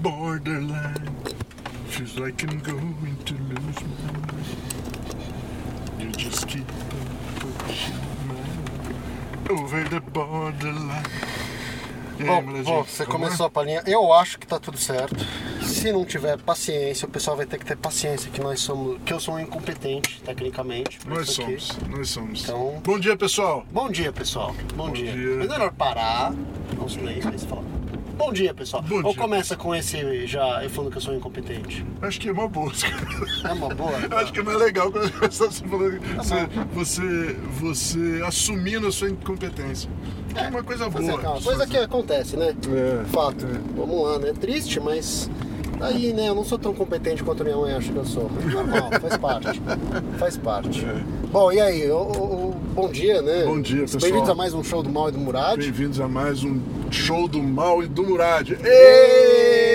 Borderline feels like I'm going to lose my mind. You just keep on pushing my over the borderline. Bom, bom, você vamos começou a palhinha. Eu acho que tá tudo certo. Se não tiver paciência, o pessoal vai ter que ter paciência que nós somos, que eu sou um incompetente tecnicamente. Nós isso aqui. somos, nós somos. Então- Bom dia, pessoal. Bom dia, pessoal. Bom, dia. dia. É melhor parar, dar uns plays, aí você fala. Bom dia, pessoal. Bom Ou dia. começa com esse já eu falando que eu sou incompetente. Acho que é uma boa. É uma boa? Acho que é mais legal quando você falando Tá você, você, você assumindo a sua incompetência. É uma coisa Fazer boa. coisa que acontece, né? É. Fato. Vamos lá, né? Triste, mas. Aí, né? Eu não sou tão competente quanto minha mãe acha que eu sou. Normal, faz parte. Faz parte. Bom, e aí? O, o- bom dia, né? É. Bom dia, pessoal. Bem-vindos a mais um show do Mal e do Murad. Bem-vindos a mais um show do mal e do Murad. É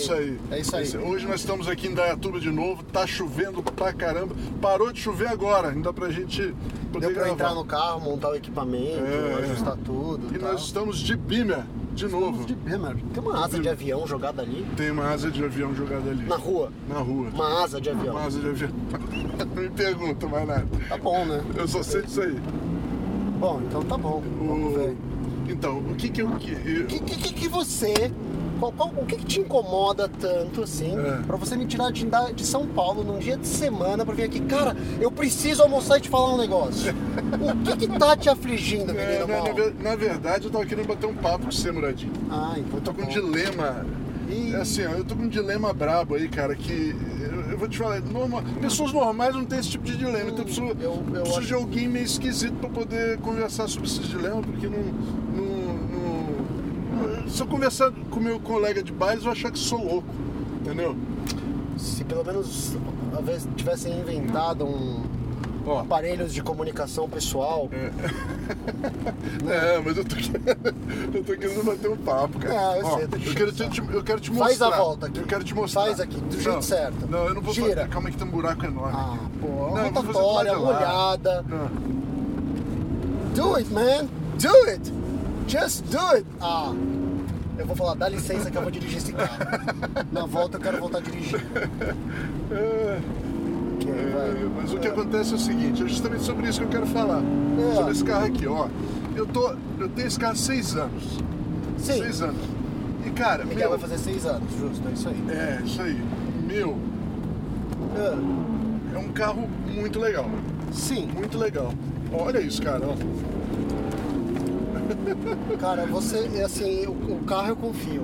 isso aí. É isso aí. Hoje nós estamos aqui em Dayatuba de novo. Tá chovendo pra caramba. Parou de chover agora. Ainda pra gente poder Deu pra gravar. entrar no carro, montar o equipamento, É, ajustar tudo. E tal. nós estamos de Beamer de novo. De Beamer. Tem uma asa de avião jogada ali. Tem uma asa de avião jogada ali. Na rua. Na rua. Uma asa de avião. Uma asa de avião. Não me pergunta mais nada. Tá bom, né? Eu só sei disso aí. Bom, então tá bom. Ver. Então, o que que eu... que O que, que, que você. Qual- qual- o que, que te incomoda tanto assim É. pra você me tirar de, de São Paulo num dia de semana pra vir aqui? Cara, eu preciso almoçar e te falar um negócio. o que, que tá te afligindo, É, menino na, mal? na na verdade, eu tava querendo bater um papo com você, Muradinho. Ah, então Eu tô tá com um dilema. Ih. É assim, ó, eu tô com um dilema brabo aí, cara, que eu, vou te falar, normal, pessoas normais não têm esse tipo de dilema, então eu preciso, eu- eu preciso acho- de alguém meio esquisito pra poder conversar sobre esses dilemas, porque não. Se eu conversar com meu colega de baile, eu vou achar que sou louco, entendeu? Se pelo menos talvez tivessem inventado um Ó. aparelhos de comunicação pessoal. É, mas eu tô querendo, eu tô querendo bater um papo, cara. Ah, eu Ó, sei, te eu, quero te, te- eu quero te Faz mostrar. a volta aqui. Eu quero te mostrar. Faz aqui, do jeito Não, certo. Não, eu não vou Gira. fazer. Calma aí que tem um buraco enorme. Ah, pô, Não, eu rotatória, molhada. Não. Do it, man! Do it! Just do it! Ah, eu vou falar, dá licença que eu vou dirigir esse carro. Na volta eu quero voltar a dirigir. É, é, mas o que acontece é o seguinte, é justamente sobre isso que eu quero falar. É. Sobre esse carro aqui, ó. Eu, tô, eu tenho esse carro há seis anos. Sim, Seis anos. E cara, Miguel meu, vai fazer seis anos, justo, é isso aí. é, isso aí. Meu, Ah, é um carro muito legal. Sim, Muito legal. Olha isso, cara. ó. Cara, você, assim, o, o carro eu confio.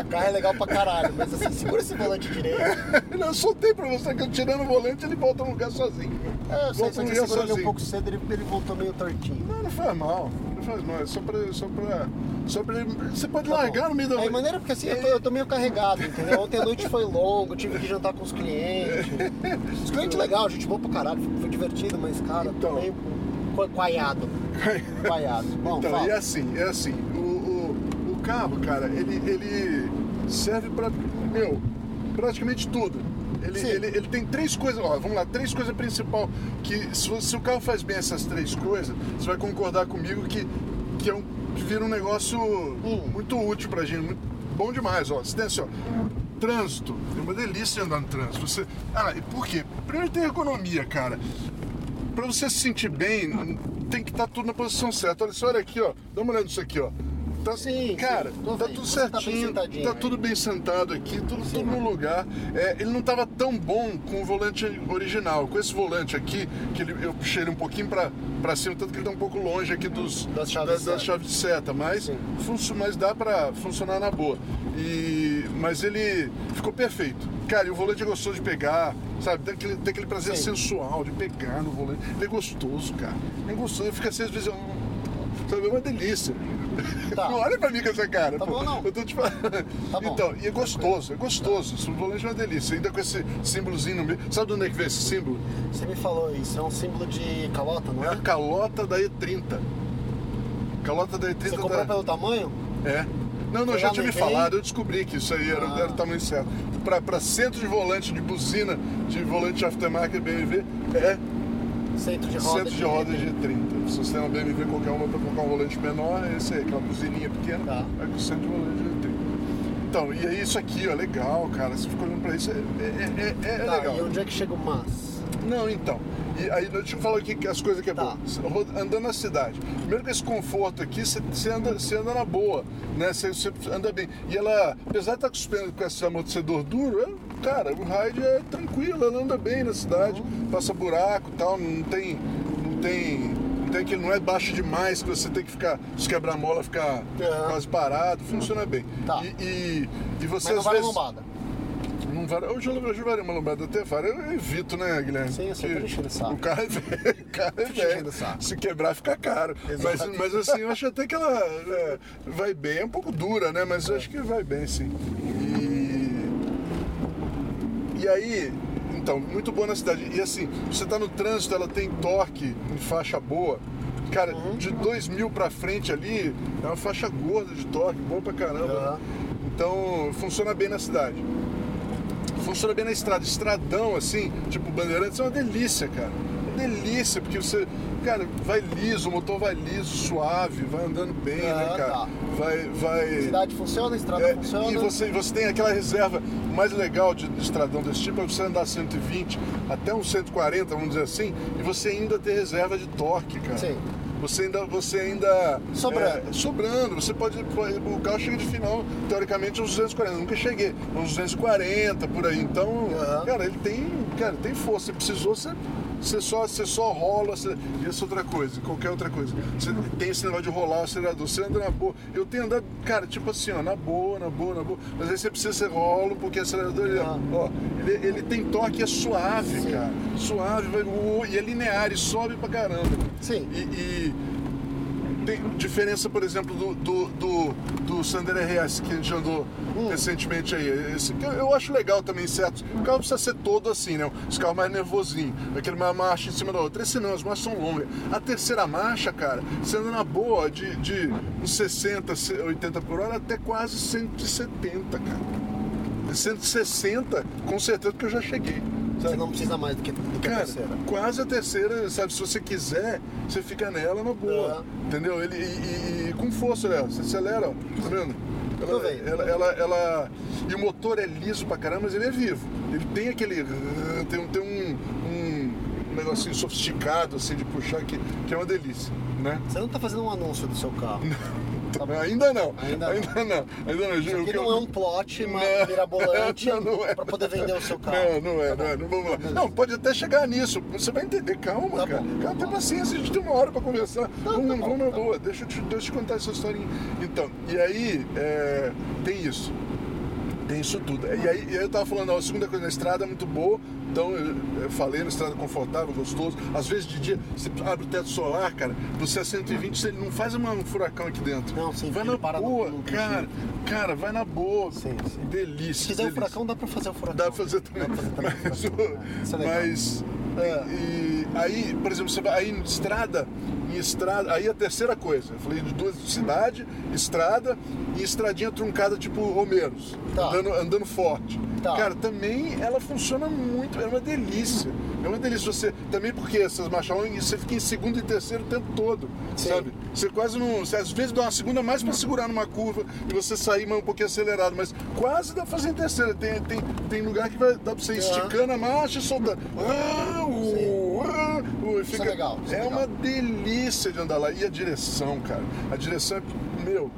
O carro é legal pra caralho, mas assim, segura esse volante direito. Não, eu soltei pra você que eu tirando o volante ele volta no lugar sozinho. É, eu sei, só que ele um sozinho. pouco cedo, ele, ele voltou meio tortinho. Não, não faz mal. Não faz mal. É só pra. Só pra, só pra você pode Tá largar bom. no meio da. É maneira porque assim, eu tô, eu tô meio carregado, entendeu? Ontem a noite foi longa, eu tive que jantar com os clientes. Os clientes legal, gente boa pra caralho, foi, foi divertido, mas cara, Então. tô meio co- coaiado. Coaiado. Bom, Então, fala. e assim, é assim, o, o, o carro, cara, ele, ele serve pra, meu, praticamente tudo. Ele, ele, ele tem três coisas, ó, vamos lá, três coisas principais que se, se o carro faz bem essas três coisas, você vai concordar comigo que, que, é um, que vira um negócio Hum. muito útil pra gente, muito bom demais, ó. Você tem assim, ó, trânsito, é uma delícia andar no trânsito. Você, ah, e por quê? Primeiro tem ergonomia, cara. Pra você se sentir bem, tem que estar tudo na posição certa. Olha só, olha aqui, ó. Dá uma olhada nisso aqui, ó. Tá, Sim, cara, sim, tá tudo tá bem certinho, sentadinho tá aí. tudo bem sentado aqui, tudo, tudo no lugar. É, ele não tava tão bom com o volante original. Com esse volante aqui, que ele- eu puxei ele um pouquinho pra, pra cima, tanto que ele tá um pouco longe aqui dos, Das chaves da- de das chaves de seta, mas, Sim. funcio- mas dá pra funcionar na boa. E, mas ele ficou perfeito. Cara, e o volante é gostoso de pegar, sabe? Tem aquele, tem aquele prazer Sim. sensual de pegar no volante. Ele é gostoso, cara. É gostoso. Fica assim, às vezes. eu- sabe? É uma delícia. Tá. Não olha pra mim com essa cara. Tá pô. bom, não. Eu tô te falando. Tá. Então, e é gostoso, é gostoso. Esse volante é uma delícia. Ainda com esse símbolozinho no meio. Sabe de onde é que veio esse símbolo? Você me falou isso, é um símbolo de calota, não É a é? calota da E30. Calota da E30 Você comprou da... pelo tamanho? É. Não, não, Foi já tinha me falado, eu descobri que isso aí era, Ah. era o tamanho certo. Pra, pra centro de volante, de buzina, de volante aftermarket BMW, é Centro de roda. centro de roda de 30. Se você tem uma BMW qualquer uma para colocar um volante menor, é esse aí, aquela buzininha pequena, Tá. é com centro de volante de 30. Então, e aí isso aqui, ó, legal, cara. Você fica olhando pra isso, é, é, é, é Tá, legal. e onde é que chega o mas? Não, então. E aí, deixa eu falar aqui que as coisas que é Tá. Andando na cidade. Primeiro com esse conforto aqui, você, anda, você anda na boa, né? Você, você anda bem. E ela, apesar de estar com, com esse amortecedor duro, é- cara, o ride é tranquilo, ela anda bem na cidade, Uhum. passa buraco e tal, não tem. Não tem. Não tem aquele, não é baixo demais que você tem que ficar, se quebrar a mola, ficar Aham. quase parado, funciona bem. Tá. E, e, e você Mas não às vale vezes. lombada. Não vale, hoje eu já uma lombada até vara, eu evito, né, Guilherme? Sim, eu tô enchendo o saco. O carro é velho, o carro é velho. Se quebrar fica caro. Mas, mas assim, eu acho até que ela é, vai bem, é um pouco dura, né? Mas eu acho que vai bem, sim. E, e aí, então, muito boa na cidade. E assim, você tá no trânsito, ela tem torque em faixa boa. Cara, Uhum. de 2 mil pra frente ali, é uma faixa gorda de torque, boa pra caramba. Aham. Então, funciona bem na cidade funciona bem na estrada. Estradão, assim, tipo Bandeirantes, é uma delícia, cara. Uma delícia, porque você, cara, vai liso, o motor vai liso, suave, vai andando bem, né, Ah, cara? tá. Vai, vai. Cidade funciona, estrada É, funciona. e você, você tem aquela reserva mais legal de, de estradão desse tipo é você andar 120 até uns 140, vamos dizer assim, e você ainda ter reserva de torque, cara. Sim. Você ainda, você ainda Sobrando. é, sobrando. Você pode, o carro chega de final, teoricamente uns 240. Eu nunca cheguei, uns 240 por aí. Então, Aham. cara, ele tem, cara, tem força. Você precisou, você, você só, você só rola. Você, e essa outra coisa, qualquer outra coisa. Você tem esse negócio de rolar o acelerador. Você anda na boa. Eu tenho andado, cara, tipo assim, ó, na boa, na boa, na boa. Mas aí você precisa ser rolo, porque o acelerador, ele, Ah. ó, ele, ele tem torque, é suave, Sim. cara. Suave, vai, e é linear, e sobe pra caramba. Sim. E, e tem diferença, por exemplo, do, do, do, do Sander RS que a gente andou Hum. recentemente aí. Esse, que eu- acho legal também, certo? O carro precisa ser todo assim, né? Os carros mais nervosinhos, aquele uma marcha em cima da outra. Esse não, as marchas são longas. A terceira marcha, cara, você anda na boa de, de uns 60, 80 por hora até quase 170, cara. 160, com certeza que eu já cheguei. Você não precisa mais do que, do que a Cara, terceira. quase a terceira, sabe? Se você quiser, você fica nela na boa. É. Entendeu? Ele, e, e- e com força, Léo. Você acelera, ó. Tá vendo? Tô Ela, vendo. ela, ela, ela- E o motor é liso pra caramba, mas ele é vivo. Ele tem aquele. Tem, um- tem um, um negocinho sofisticado, assim, de puxar, que, que é uma delícia, né? Você não tá fazendo um anúncio do seu carro. Tá bom. Ainda não. Ainda Ainda não. Ainda não. Isso aqui não é um plot ma- Não. mirabolante Não, não é. pra poder vender o seu carro. Não, não é, não é. Não, vamos lá. não, pode até chegar nisso. Você vai entender. Calma, Tá cara. bom, Calma, tá tem paciência, a gente tem uma hora pra conversar. vamos, tá bom, vamos na tá boa. Deixa eu, te, deixa eu te contar essa historinha. Então, e aí, é, tem isso. Tem isso tudo. E aí, eu tava falando, ó, a segunda coisa, na estrada é muito boa. Então, eu, eu falei, na estrada confortável, gostoso. Às vezes de dia, você abre o teto solar, cara, você é 120, você não faz uma- um furacão aqui dentro. Não, sim, Vai na para no- boa, no cara. Cara, vai na boa. Sim, sim. Delícia. Se quiser o furacão, dá pra fazer o furacão. Dá pra fazer também. Pra fazer também o Mas. Isso é mas É. e, aí, por exemplo, você vai aí em estrada, estrada, aí a terceira coisa, eu falei de duas cidade, estrada e estradinha truncada tipo Romeiros, Tá. andando, andando forte. Tá. Cara, também ela funciona muito, é uma delícia. É uma delícia você, também porque essas marchas você fica em segundo e terceiro o tempo todo, Sim. sabe? Você quase não, você às vezes dá uma segunda mais pra segurar numa curva e você sair mais um pouquinho acelerado, mas quase dá pra fazer em terceira. Tem, tem, tem lugar que vai, dá pra você ir esticando a marcha e soltando. Ah, e Isso é legal, isso é é legal. uma delícia de andar lá. E a direção, cara? A direção é, meu,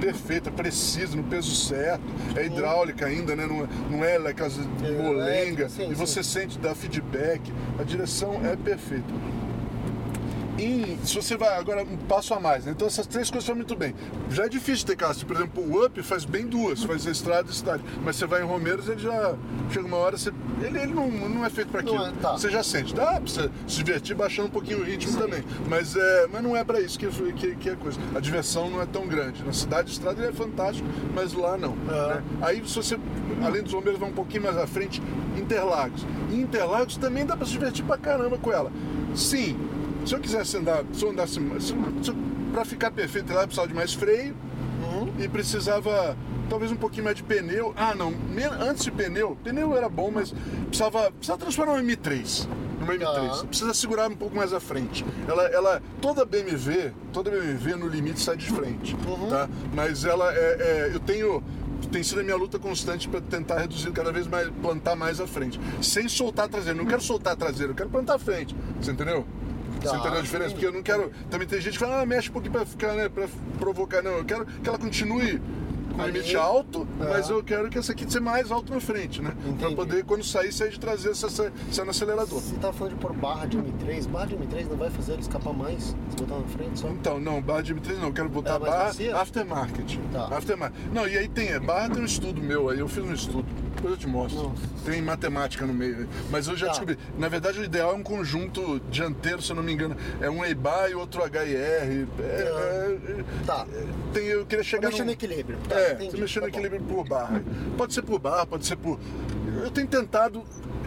perfeita, precisa, no peso certo. É hidráulica ainda, né? Não, é- não é aquelas molenga. sim, e você sim. sente, dá feedback. A direção é perfeita. Em- se você vai agora um passo a mais, né? então essas três coisas estão muito bem. Já é difícil ter carro. Por exemplo, o Up faz bem duas, faz a estrada e cidade. Mas você vai em Romeiros, ele já chega uma hora, você, ele, ele não, não é feito para aquilo. Não é, tá. Você já sente. Dá pra você se divertir baixando um pouquinho o ritmo também. Mas, é, mas não é para isso que, que, que é coisa. A diversão não é tão grande. Na cidade, a estrada ele é fantástico, mas lá não. É. né? Aí se você, além dos Romeiros, vai um pouquinho mais à frente, Interlagos. E Interlagos também dá para se divertir pra caramba com ela. Sim, se eu quisesse andar, se eu andasse, se, se, para ficar perfeito lá, eu precisava de mais freio Uhum. e precisava talvez um pouquinho mais de pneu. Ah, não, antes de pneu, pneu era bom, mas precisava, precisava transformar uma M3 numa M3. Tá. Precisa segurar um pouco mais à frente. Ela, ela, toda BMW, toda BMW no limite sai de frente, Uhum. tá? Mas ela é, é- eu tenho tem sido a minha luta constante para tentar reduzir cada vez mais, plantar mais à frente, sem soltar a traseira. Não quero soltar a traseira, eu quero plantar à frente. Você entendeu? Você Tá, entendeu a diferença? Porque eu não quero. Também tem gente que fala, ah, mexe um pouquinho pra ficar, né? Pra provocar. Não, eu quero que ela continue com Ali. limite alto, É. mas eu quero que essa aqui seja mais alto na frente, né? Pra Entendi. poder, quando sair, sair de traseira, sair sair no acelerador. Você tava falando de pôr barra de M3, barra de M3 não vai fazer ele escapar mais? Se botar na frente só? Então, não, barra de M3 não, eu quero botar É, barra macia? aftermarket. Tá. Aftermarket. Não, e aí tem, é, barra tem um estudo meu aí, eu fiz um estudo. Depois eu te mostro. Nossa. Tem matemática no meio. Mas eu já Tá. descobri. Na verdade, o ideal é um conjunto dianteiro, se eu não me engano. É um EIBA e outro HIR. É, é, Tá. é, tem, eu queria chegar mexer num- no equilíbrio. Tá, é, entendi, tô mexendo tá equilíbrio por barra. Pode ser por barra, pode ser por. Eu tenho tentado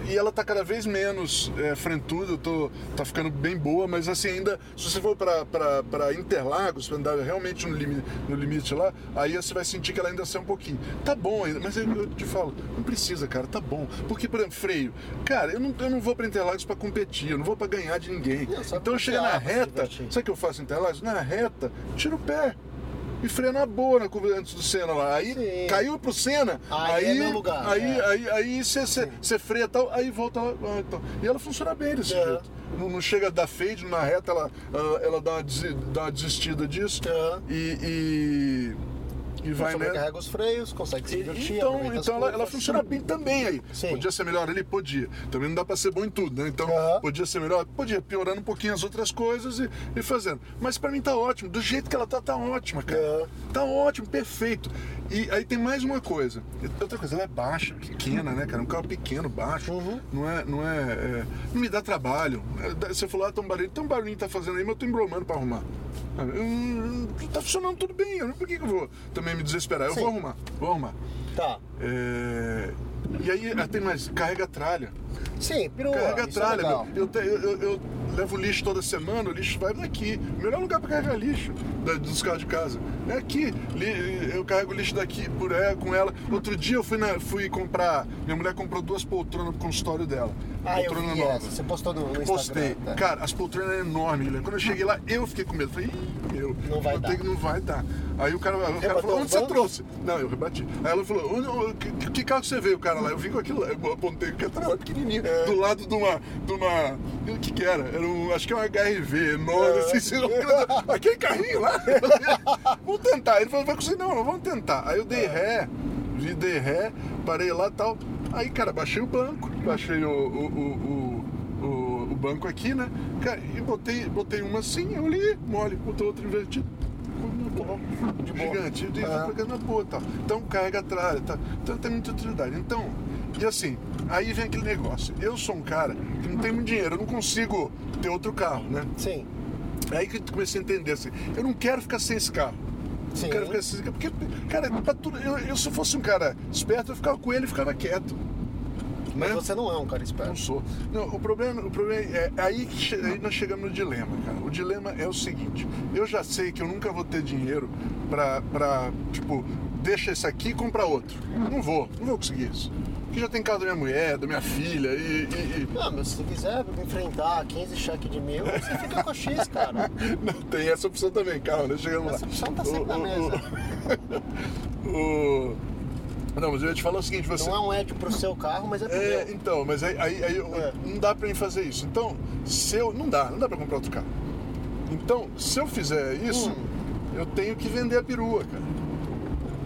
e ela tá cada vez menos é, frentuda, eu tô, tá ficando bem boa, mas assim, ainda, se você for pra Interlagos, pra andar realmente no limite, no limite lá, aí você vai sentir que ela ainda sai um pouquinho. Tá bom ainda, mas eu, eu te falo, não precisa, cara, tá bom. Porque, por exemplo, freio. Cara, eu não, eu não vou pra Interlagos pra competir, eu não vou pra ganhar de ninguém. Não, então eu chego na reta, sabe o que eu faço em Interlagos? Na reta, tiro o pé. E freia na boa na curva antes do Senna lá. Aí Sim. caiu pro Senna. Aí é meu lugar, Aí é. aí aí você você freia tal, aí volta lá. então. E ela funciona bem desse É. jeito. Não, não chega a dar fade na reta, ela, ela, dá, uma desi- dá uma desistida disso. É. E, e, e vai, Você né? sobrecarrega os freios, consegue se divertir. Então, então ela, ela funciona bem também aí. Sim. Podia ser melhor ali? Podia. Também não dá pra ser bom em tudo, né? Então, Aham. podia ser melhor? Podia, piorando um pouquinho as outras coisas e, e fazendo. Mas pra mim tá ótimo. Do jeito que ela tá, tá ótima, cara. É. Tá ótimo, perfeito. E aí tem mais uma coisa. Outra coisa, ela é baixa, pequena, né, cara? Um carro pequeno, baixo. Uhum. Não é. Não é, é- Não me dá trabalho. Você falou, ah, tem um barulho. Um barulhinho que tá fazendo aí, mas eu tô embromando pra arrumar. Hum, Tá funcionando tudo bem. eu- Por que, que eu vou também me desesperar? Eu Sim. vou arrumar. Vou arrumar. Tá. É, E aí ah, tem mais, carrega tralha. Sim, perua. Carrega é tralha, legal. meu. Eu, te- eu- eu- eu levo lixo toda semana, o lixo vai daqui. O melhor lugar para carregar lixo da- dos carros de casa. É aqui. Eu carrego lixo daqui por ela, com ela. Outro dia eu fui, na- fui comprar. Minha mulher comprou duas poltronas pro consultório dela. Ah, eu poltrona vi nova. essa. Você postou no, no Instagram. Postei. tá? Cara, as poltronas eram enormes, Guilherme. Quando eu cheguei lá, eu fiquei com medo. Falei, meu, Não vai dar. que não vai dar. Aí o cara, o cara falou, onde você trouxe? Não, eu rebati. Aí ela falou, onde, que, que carro que você veio, cara, lá? Eu vim com aquilo lá. Eu apontei que era pequenininho, É. do lado de uma, de uma... O que que era? Era um, acho que é um HRV enorme, É. assim, aquele carrinho lá. vamos tentar. Ele falou, vai conseguir? Não, não, vamos tentar. Aí eu É. dei ré, vi, dei ré, parei lá e tal. Aí, cara, baixei o banco, baixei o, o, o, o, o- o banco aqui, né? Cara, e botei, botei uma assim, eu olhei, mole, botou outra invertida. De. Gigante, e É. fica na boa, tá? Então carrega atrás, tá? Então tem muita utilidade. Então, e assim, aí vem aquele negócio. Eu sou um cara que não tem muito dinheiro, eu não consigo ter outro carro, né? Sim. É aí que eu comecei a entender assim, eu não quero ficar sem esse carro. Sim. Eu quero ficar sem esse carro. Porque, cara, pra tudo, eu, eu se eu fosse um cara esperto, eu ficava com ele e ficava quieto. Mas né? você não é um cara Não esperto. sou. Não, o problema, o problema é, é aí que aí nós chegamos no dilema, cara. O dilema é o seguinte: eu já sei que eu nunca vou ter dinheiro pra, pra tipo, deixa esse aqui e compra outro. Não vou, não vou conseguir isso. Porque já tem carro da minha mulher, da minha filha e. e- e- Não, mas se você quiser enfrentar 15 cheques de mil, você fica com a X, cara. Não, tem essa opção também, calma, né? Chegamos lá. Essa opção tá sempre na mesa. o- Não, mas eu ia te falar o seguinte: você. Não é um Ed pro seu carro, mas é pro É, então, mas aí, aí, aí É. não dá pra mim fazer isso. Então, se eu. Não dá, não dá pra comprar outro carro. Então, se eu fizer isso, Hum. eu tenho que vender a perua, cara.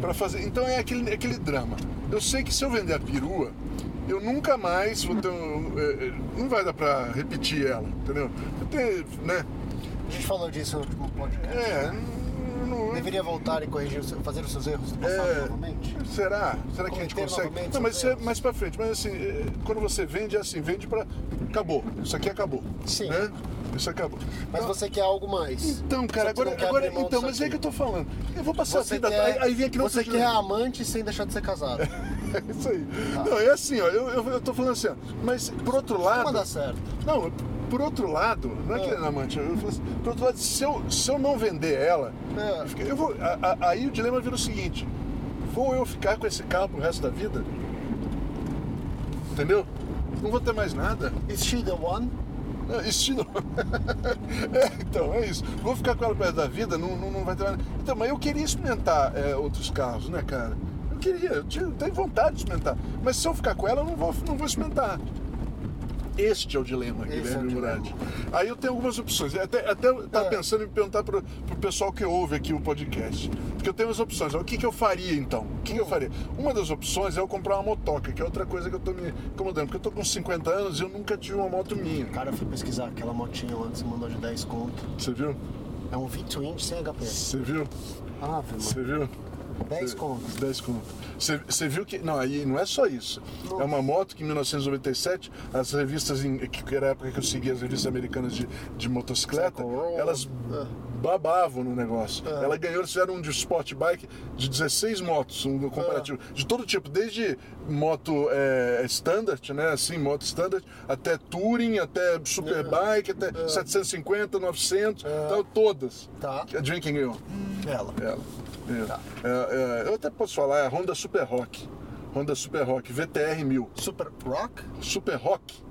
Pra fazer. Então é aquele, aquele drama. Eu sei que se eu vender a perua, eu nunca mais vou ter. um- é, é, não vai dar pra repetir ela, entendeu? Eu tenho, né? A gente falou disso no último podcast. É, não, Deveria voltar e corrigir, fazer os seus erros do passado É, novamente? será? Será que a gente consegue? Não, mas isso é mais pra frente. Mas assim, é, quando você vende, é assim, vende pra. Acabou. Isso aqui acabou. Sim. Né? Isso acabou. Mas Então- você quer algo mais. Então, cara, agora. agora então, mas é que eu tô falando. Eu vou passar Você a vida. quer, Aí, vem aqui não você quer amante sem deixar de ser casado. É isso aí. Não, é assim, ó. Eu, eu, eu tô falando assim, ó. Mas por outro Não lado. dá certo. Não, por outro lado, não é que Ah. é amante, eu falo assim, por outro lado, se eu, se eu não vender ela, É. eu vou, a- a- aí o dilema vira o seguinte: vou eu ficar com esse carro pro resto da vida? Entendeu? Não vou ter mais nada. Is she the one? É, Estilo. é, então, é isso. Vou ficar com ela pro resto da vida, não, não, não vai ter mais. Então, mas eu queria experimentar é, outros carros, né, cara? Eu queria, eu tenho vontade de experimentar. Mas se eu ficar com ela, eu não vou, não vou experimentar. Este é o dilema, Esse é o Guilherme dilema. Murad. Aí eu tenho algumas opções. Até, até eu tava É. pensando em perguntar pro, pro pessoal que ouve aqui o podcast. Porque eu tenho as opções. O que, que eu faria então? O que, que eu Hum. faria? Uma das opções é eu comprar uma motoca, que é outra coisa que eu tô me incomodando. Porque eu tô com 50 anos e eu nunca tive uma moto minha. Cara, eu fui pesquisar aquela motinha lá que você mandou de 10 conto. Você viu? É um V-Twin sem HP. Você viu? Ah, Você viu? 10 Cê- conto. 10 conto. Você viu que. Não, aí não é só isso. É uma moto que em 1997, as revistas, em, que era a época que eu seguia as revistas americanas de, de motocicleta, elas Ah. babavam no negócio. Ah. Ela ganhou, eles fizeram um de sport bike de 16 motos, um comparativo. De todo tipo, desde moto é, standard, né? Assim, moto standard, até touring, até superbike, até 750, 900, tal, todas. Tá. Adivinha quem ganhou? Ela. Ela. É. Tá. É, eu até posso falar, é a Honda Super Rock. Honda Super Rock, VTR 1000. Super Rock? Super Rock.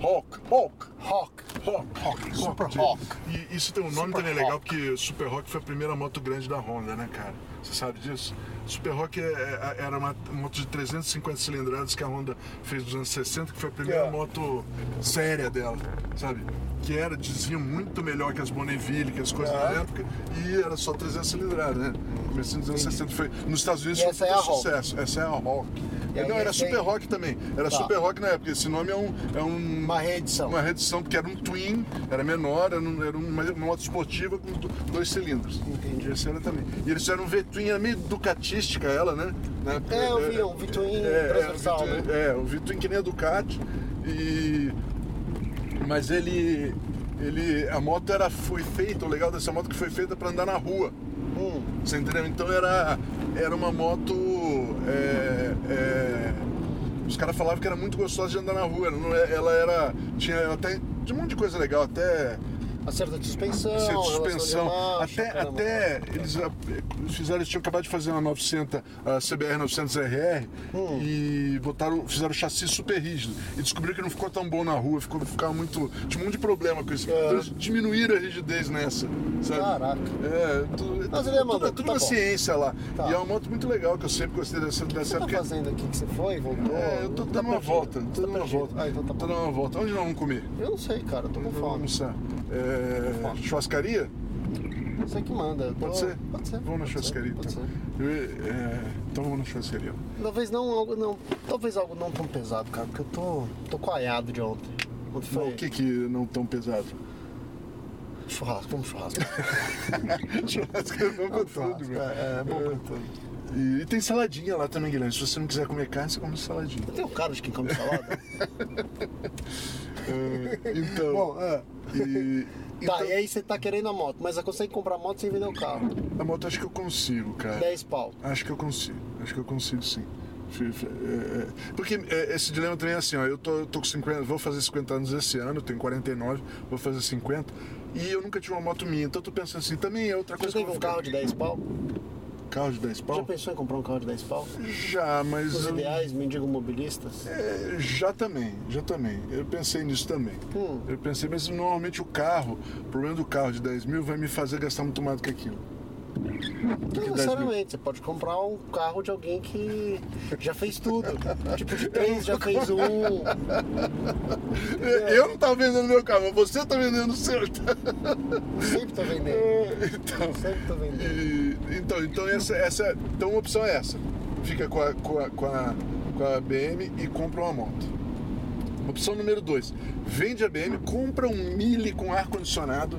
Rock. Rock. Rock. Rock. Rock. Super Rock. E isso tem um nome Super também legal, Rock. porque Super Rock foi a primeira moto grande da Honda, né, cara? Você sabe disso? Super Rock é- é- era uma moto de 350 cilindradas que a Honda fez nos anos 60, que foi a primeira É. moto séria dela, sabe? Que era, diziam, muito melhor que as Bonneville, que as coisas É. da época, e era só 300 cilindradas, né? Começando nos anos 60. Foi, nos Estados Unidos foi é um Rock. sucesso. Essa é a Rock. Aí Não, era Super Rock também. Era Tá. Super Rock na época. Esse nome é um. É um Uma reedição. uma redução, porque era um twin, era menor, era, um- era uma, moto esportiva com do- dois cilindros. Entendi. Esse era também. E eles fizeram um V-twin, era meio ducatística ela, né? Na É, eu vi, um V-twin transversal, o V-twin- né? É, o V-twin que nem a Ducati. E... Mas ele... Ele, a moto era, foi feita, o legal dessa moto é que foi feita para andar na rua. Hum. Você entendeu? Então era, era uma moto. é, é, os caras falavam que era muito gostosa de andar na rua. Ela, não é- ela era. Tinha até. Tinha um monte de coisa legal, até. Acerto de suspensão, relação suspensão. marcha, Até, caramba. até eles ah, fizeram, eles tinham acabado de fazer uma 900, a CBR 900 RR Hum. e botaram, fizeram o chassi super rígido e descobriram que não ficou tão bom na rua, ficou, ficava muito, tinha um monte de problema com isso. É. Então eles diminuíram a rigidez nessa, sabe? Caraca. É, tudo, Mas ele é tudo, tudo tá bom. ciência lá. Tá. E é uma moto muito legal que eu sempre gostei dessa, O que dessa você tá fazendo aqui? Que você foi, voltou? É, eu tô Tá dando uma perdido. volta, tô Tá dando uma perdido. volta. Ah, então tá Tô dando uma volta. Onde nós vamos comer? Eu não sei, cara, tô com Vamos fome. almoçar. É, churrascaria? Você que manda. Pode ser? Pode ser. Vamos na churrascaria Pode então. ser. Eu, é, então vamos na churrascaria. Talvez não algo não. Talvez algo não tão pesado, cara, porque eu tô. tô coaiado de ontem. Ontem foi Não, o que que não tão pesado? churrasco, vamos churrasco. Churrascaria é bom com tudo, churrasco, meu. é, é bom com tudo. E, tem saladinha lá também, Guilherme. Se você não quiser comer carne, você come saladinha. Eu tenho cara de quem come salada? É, então. Bom, é. e, Tá, então, e aí você tá querendo a moto, mas você consegue comprar moto sem vender o carro. a moto acho que eu consigo, cara. 10 pau. Acho que eu consigo. Acho que eu consigo sim. É, é, Porque é, esse dilema também é assim, ó, eu tô, eu tô com 50, vou fazer 50 anos esse ano, tenho 49, vou fazer 50, e eu nunca tive uma moto minha, então eu tô pensando assim, também é outra Você coisa tem eu um carro de 10 pau? Carro de 10 Já pau? pensou em comprar um carro de 10 pau? Já, mas. Os ideais, mendigo mobilistas? É, já também, já também. Eu pensei nisso também. Hum. Eu pensei, mas normalmente o carro, o problema do carro de 10 mil vai me fazer gastar muito mais do que aquilo. Não 10 mil. necessariamente, você pode comprar um carro de alguém que já fez tudo. tipo, de três já fez um. Eu não tava vendendo meu carro, mas você tá vendendo o seu. Sempre tô vendendo. então, Sempre tô vendendo. e- então, então, essa, essa, então uma opção é essa. Fica com a, com a, com a, com a BM e compra uma moto. Opção número 2. Vende a BM, compra um Mille com ar-condicionado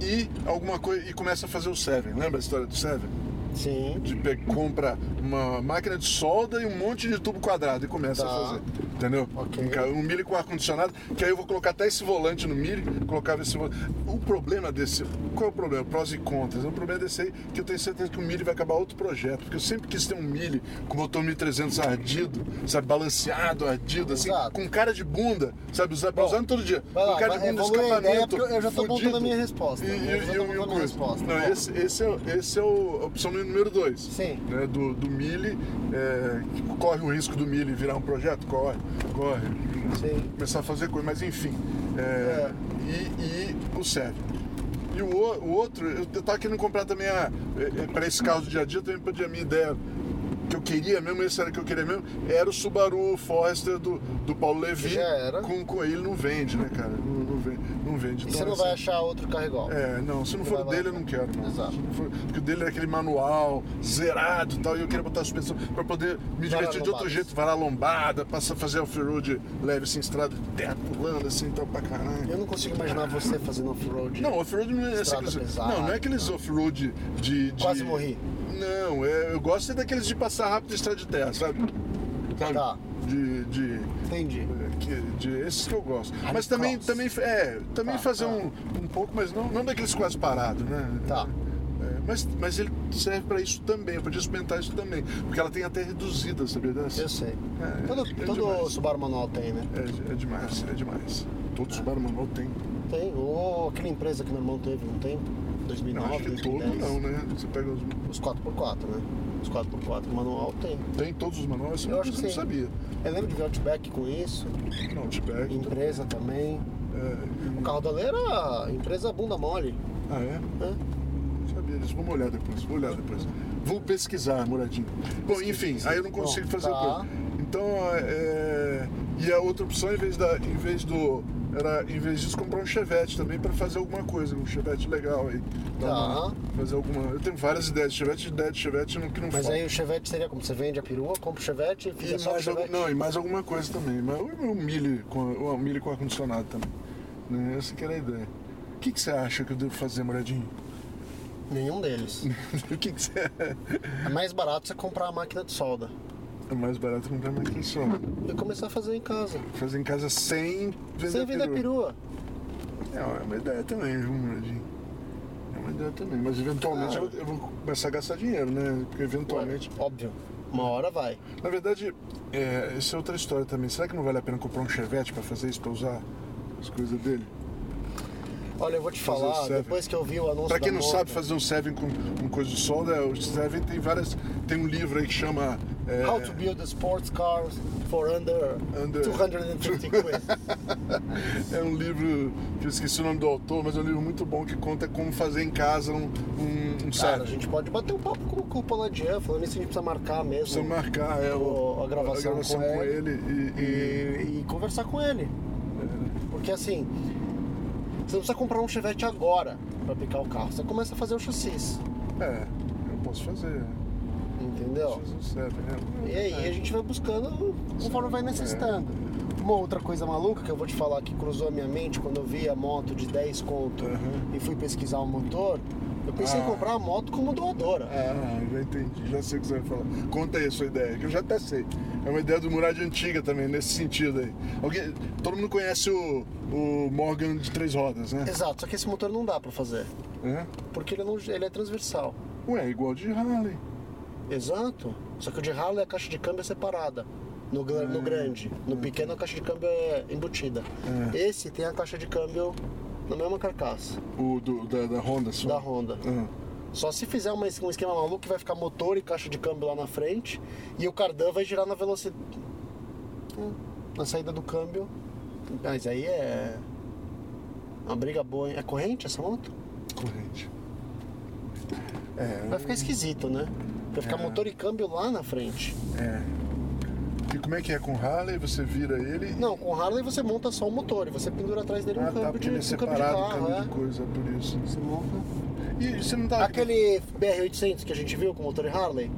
e alguma coisa e começa a fazer o Seven. Lembra a história do Seven? Sim. De compra uma máquina de solda e um monte de tubo quadrado e começa Tá. a fazer. Entendeu? Ok. Um, um milho com ar-condicionado, que aí eu vou colocar até esse volante no milho, colocava esse volante. O problema desse. Qual é o problema? Prós e contras. O problema desse aí que eu tenho certeza que o milho vai acabar outro projeto. Porque eu sempre quis ter um milho com motor 1300 ardido, sabe? Balanceado, ardido, assim, Exato. com cara de bunda, sabe? Usar, Bom, usar todo dia. lá, com cara de bunda, escapamento. eu já tô montando fudido. a minha resposta. E, Eu e, e, montando o a minha coisa. resposta. Não, esse, esse é, esse é o- a opção número 2. Sim. Né, do, do Mille, é, corre o risco do Mille virar um projeto? Corre, corre. Sim. Começar a fazer coisa, mas enfim. é, E, e o Sérgio. E o, o- outro, eu, eu tava querendo comprar também a. para esse carro do dia a dia, também podia a minha ideia. Que eu queria mesmo, esse era que eu queria mesmo, era o Subaru Forester do, do Paulo Levi. Já era. Com, com ele não vende, né, cara? Não, não vende. Não vende. E Então, você não vai assim, achar outro carro igual. é, não, se não for vai lá. dele, eu não quero. Não. Exato. For- porque o dele era aquele manual, zerado e tal, e eu queria botar a suspensão pra poder me divertir de outro jeito, varar lombada, passar a fazer off-road leve, assim, estrada de terra, pulando assim, tal, pra caralho. Eu não consigo imaginar você fazendo off-road. Não, off-road não é pesada. Não, não é aqueles off-road de, de- Quase morri. Não, é, eu gosto é daqueles de passar rápido estrada de terra, sabe? Sabe? Tá. De. de Entendi. que- de esses que eu gosto. Mas também, cross. também, é, também Tá, fazer tá. Um, um pouco, mas não, não daqueles quase parados, né? Tá. É, mas, mas ele serve pra isso também, eu podia experimentar isso também. Porque ela tem até reduzida, sabia dessa? Eu sei. É, todo é todo. Subaru manual tem, né? É, é demais, é demais. Todo Subaru manual tem. Tem. Ou aquela empresa que meu irmão teve um tempo, Não, 2009, acho que 2010. todo não, né? Você pega os. Os 4x4, né? Os 4x4 manual tem. Tem todos os manuais? Eu acho não que sim. sabia. Eu lembro de ver Outback com isso, Não, Outback. empresa também. É, O carro da Lei era empresa bunda mole. ah, é? Né? Não sabia disso. Vamos olhar depois, vou olhar depois. Vou pesquisar, Muradinho. Bom, enfim, aí eu não consigo Bom, fazer tá. coisa. Então, é... E a outra opção, em vez, da, em vez do... Era, em vez disso, comprar um Chevette também para fazer alguma coisa, um Chevette legal aí. Dar Tá. uma- fazer alguma... Eu tenho várias ideias de Chevette, ideia de Chevette não- que não Mas falta. aí o Chevette seria como? Você vende a perua, compra o Chevette e fica E só mais, algum, Chevette? não, e mais alguma coisa também. Mas o, milho com, o milho com ar-condicionado também. Né? Essa que era a ideia. O que, que você acha que eu devo fazer, Muradinho? Nenhum deles. o que, que você... É mais barato você comprar a máquina de solda É mais barato comprar solda. e começar a fazer em casa. Fazer em casa sem vender Sem vender a perua. É é uma ideia também, viu, Muradinho? É uma ideia também. Mas eventualmente Claro. eu, eu vou começar a gastar dinheiro, né? Porque eventualmente. Óbvio. Uma hora vai. Na verdade, é, essa é outra história também. Será que não vale a pena comprar um Chevette pra fazer isso, pra usar as coisas dele? Olha, eu vou te Fazer falar, depois que eu vi o anúncio Pra quem não moto, sabe fazer um Seven com, com coisa de solda, o Seven tem várias. Tem um livro aí que chama. É, How to build a sports car for under, Under- 250 quid. É um livro que eu esqueci o nome do autor, mas é um livro muito bom que conta como fazer em casa um, um, um Cara, a gente pode bater um papo com, com o Poladian, falando isso a gente precisa marcar mesmo. Precisa marcar é, o- o- a gravação com com ele. ele e- e e, conversar com ele. Porque assim, você não precisa comprar um Chevette agora pra picar o carro. Você começa a fazer o chassis. É, eu posso fazer. Entendeu? Um é. E aí a gente vai buscando conforme vai necessitando. Uma outra coisa maluca que eu vou te falar que cruzou a minha mente quando eu vi a moto de 10 conto Uhum. e fui pesquisar o motor, eu pensei em Ah. comprar a moto como doadora. Ah, já entendi, já sei o que você vai falar. Conta aí a sua ideia, que eu já até sei. É uma ideia do Murad antiga também, nesse sentido aí. Alguém, todo mundo conhece o, o Morgan de três rodas, né? Exato, só que esse motor não dá pra fazer, É? porque ele, não, ele é transversal. Ué, igual de Harley. Exato. Só que o de Harley a caixa de câmbio é separada. No, gra- no grande. No pequeno a caixa de câmbio é embutida. É. Esse tem a caixa de câmbio na mesma carcaça O do, da, da Honda só. da Honda. Ah, Só se fizer uma- um esquema maluco que vai ficar motor e caixa de câmbio lá na frente e o cardan vai girar na velocidade. Na saída do câmbio. Mas aí é. Uma briga boa, hein? É corrente essa moto? corrente. É, Vai ficar esquisito, né? Vai ficar É. motor e câmbio lá na frente. é. E como é que é com Harley? Você vira ele. Não, com Harley você monta só o motor e você pendura atrás dele um Ah, câmbio tá, porque de, ele é um câmbio de separado carro, câmbio é. de coisa, é por isso. Você monta. E você não tá. Aquele BR-800 que a gente viu com motor Harley,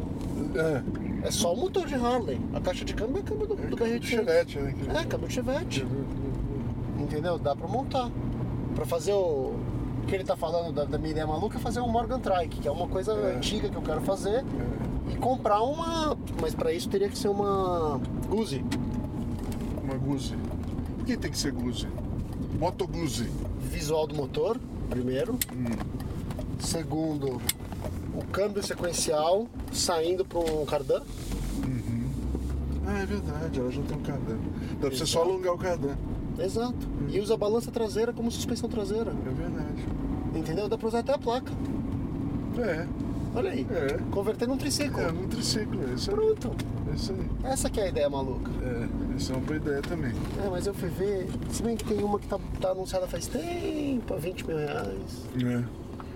É, é só o motor de Harley. A caixa de câmbio é câmbio do, do do BR-800. Chevette, né? É, câmbio de Chevette. Entendeu? Dá pra montar. Pra fazer o. que ele tá falando da, da minha ideia maluca é fazer um Morgan Trike, que é uma coisa É. antiga que eu quero fazer. E comprar uma. Mas pra isso teria que ser uma Guzzi. Uma Guzzi. Por que tem que ser Guzzi? Moto Guzzi. Visual do motor, primeiro. Segundo, o câmbio sequencial saindo para um cardan. Ah, é verdade, ela já tem um cardan. Dá pra você só alongar o cardan. Exato. E usa a balança traseira como suspensão traseira. É verdade. Entendeu? Dá pra usar até a placa. É, Olha aí. É. Converter num triciclo. é num triciclo. Esse é, Pronto. esse aí. Essa que é a ideia maluca. É, essa é uma boa ideia também. É, mas eu fui ver. Se bem que tem uma que tá, tá anunciada faz tempo, a 20 mil reais. É.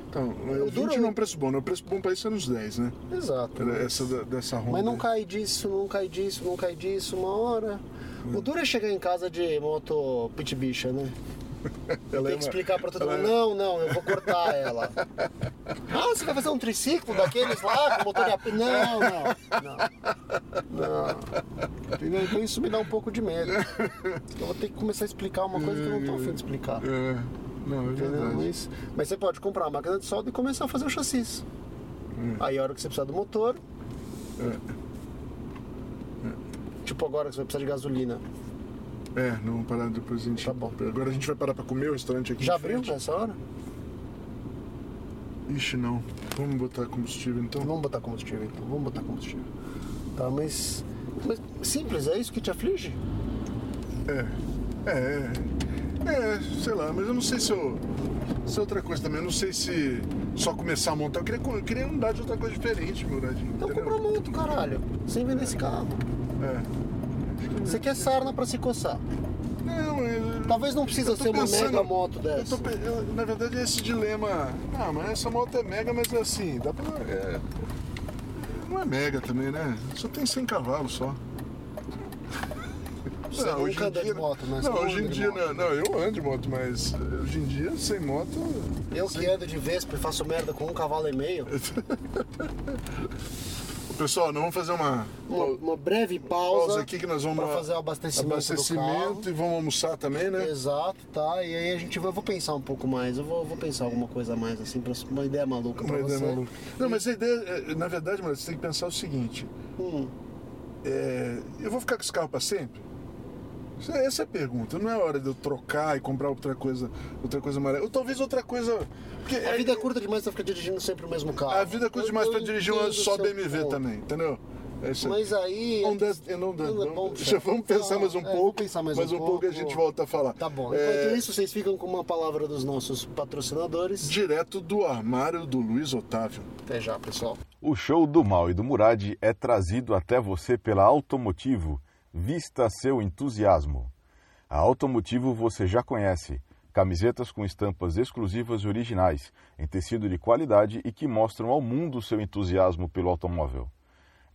Então, o duro 20 é- não é um preço bom, né? O preço bom pra isso é nos 10, né? Exato. Era Essa dessa Honda. Mas não cai disso, não cai disso, não cai disso, uma hora. O duro é chegar em casa de moto pit bicha, né? Ela Tem é que explicar pra todo mundo. é- Não, não, eu vou cortar ela. Ah, você vai fazer um triciclo daqueles lá com motor de. Não, não, não. Não. Entendeu? Então isso me dá um pouco de medo. Eu vou ter que começar a explicar uma coisa que eu não tô afim de explicar. É, não, é Entendeu? verdade. Mas, mas você pode comprar uma máquina de solda e começar a fazer o chassis. Aí a hora que você precisar do motor. Tipo agora que você vai precisar de gasolina. É, não vamos parar depois a gente. Tá bom. Agora a gente vai parar pra comer o restaurante aqui. Já abriu nessa hora? Ixi, não. Vamos botar combustível então. Vamos botar combustível então, vamos botar combustível. Tá, mas. Mas simples, é isso que te aflige? É. É. É, sei lá, mas eu não sei se eu. Se é outra coisa também, eu não sei se só começar a montar. Eu queria, eu queria andar de outra coisa diferente, meu Radinho. Então entendeu? compra moto, caralho. Sem vender esse carro. É. Você quer sarna pra se coçar. Não, eu, Talvez não precisa eu tô ser uma pensando- mega moto eu dessa. tô pe- eu- na verdade é esse dilema. Ah, mas essa moto é mega, mas é assim, dá pra. é, não é mega também, né? Só tem 100 cavalos só. Você nunca anda de moto? Você Não, não hoje em dia moto. não, não, eu ando de moto, mas eh, hoje em dia sem moto. Eu que ando de Vespa e faço merda com um cavalo e meio. Pessoal, nós vamos fazer uma Uma, uma breve pausa, pausa aqui que nós vamos pra fazer o abastecimento, abastecimento e vamos almoçar também, né? Exato, tá? E aí a gente vai, eu vou pensar um pouco mais. Eu vou, vou pensar alguma coisa a mais, assim, pra, uma ideia maluca pra Uma ideia você. maluca. Não, mas a ideia, é, na verdade, mano, você tem que pensar o seguinte: Hum, é, eu vou ficar com esse carro para sempre? Essa- Essa é a pergunta. Não é hora de eu trocar e comprar outra coisa, outra coisa amarela. Ou talvez outra coisa. Porque a vida é curta demais pra ficar dirigindo sempre o mesmo carro. a vida é coisa Eu- demais eu para dirigir uma só BMW ponto. também, entendeu? É isso aí. Mas aí. Não dá, não dá, Não, já vamos pensar mais um é, pouco, pensar mais mas um um pouco a pouco. gente volta a falar. Tá bom. É, Enquanto isso, vocês ficam com uma palavra dos nossos patrocinadores. Direto do armário do Luiz Otávio. Até já, pessoal. O show do Mal e do Murad é trazido até você pela Automotivo. Vista seu entusiasmo. A Automotivo você já conhece. Camisetas com estampas exclusivas e originais, em tecido de qualidade e que mostram ao mundo seu entusiasmo pelo automóvel.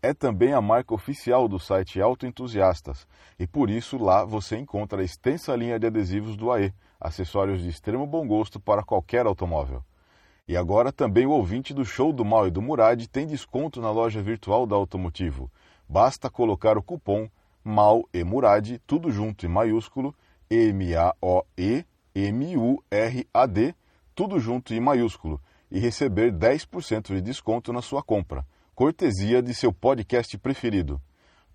É também a marca oficial do site Autoentusiastas e por isso lá você encontra a extensa linha de adesivos do AE, acessórios de extremo bom gosto para qualquer automóvel. E agora também o ouvinte do show do Mal e do Murad tem desconto na loja virtual da Automotivo. Basta colocar o cupom MAL e Murad, tudo junto em maiúsculo, M-A-O-E-M-U-R-A-D, tudo junto em maiúsculo, e receber 10% de desconto na sua compra, cortesia de seu podcast preferido.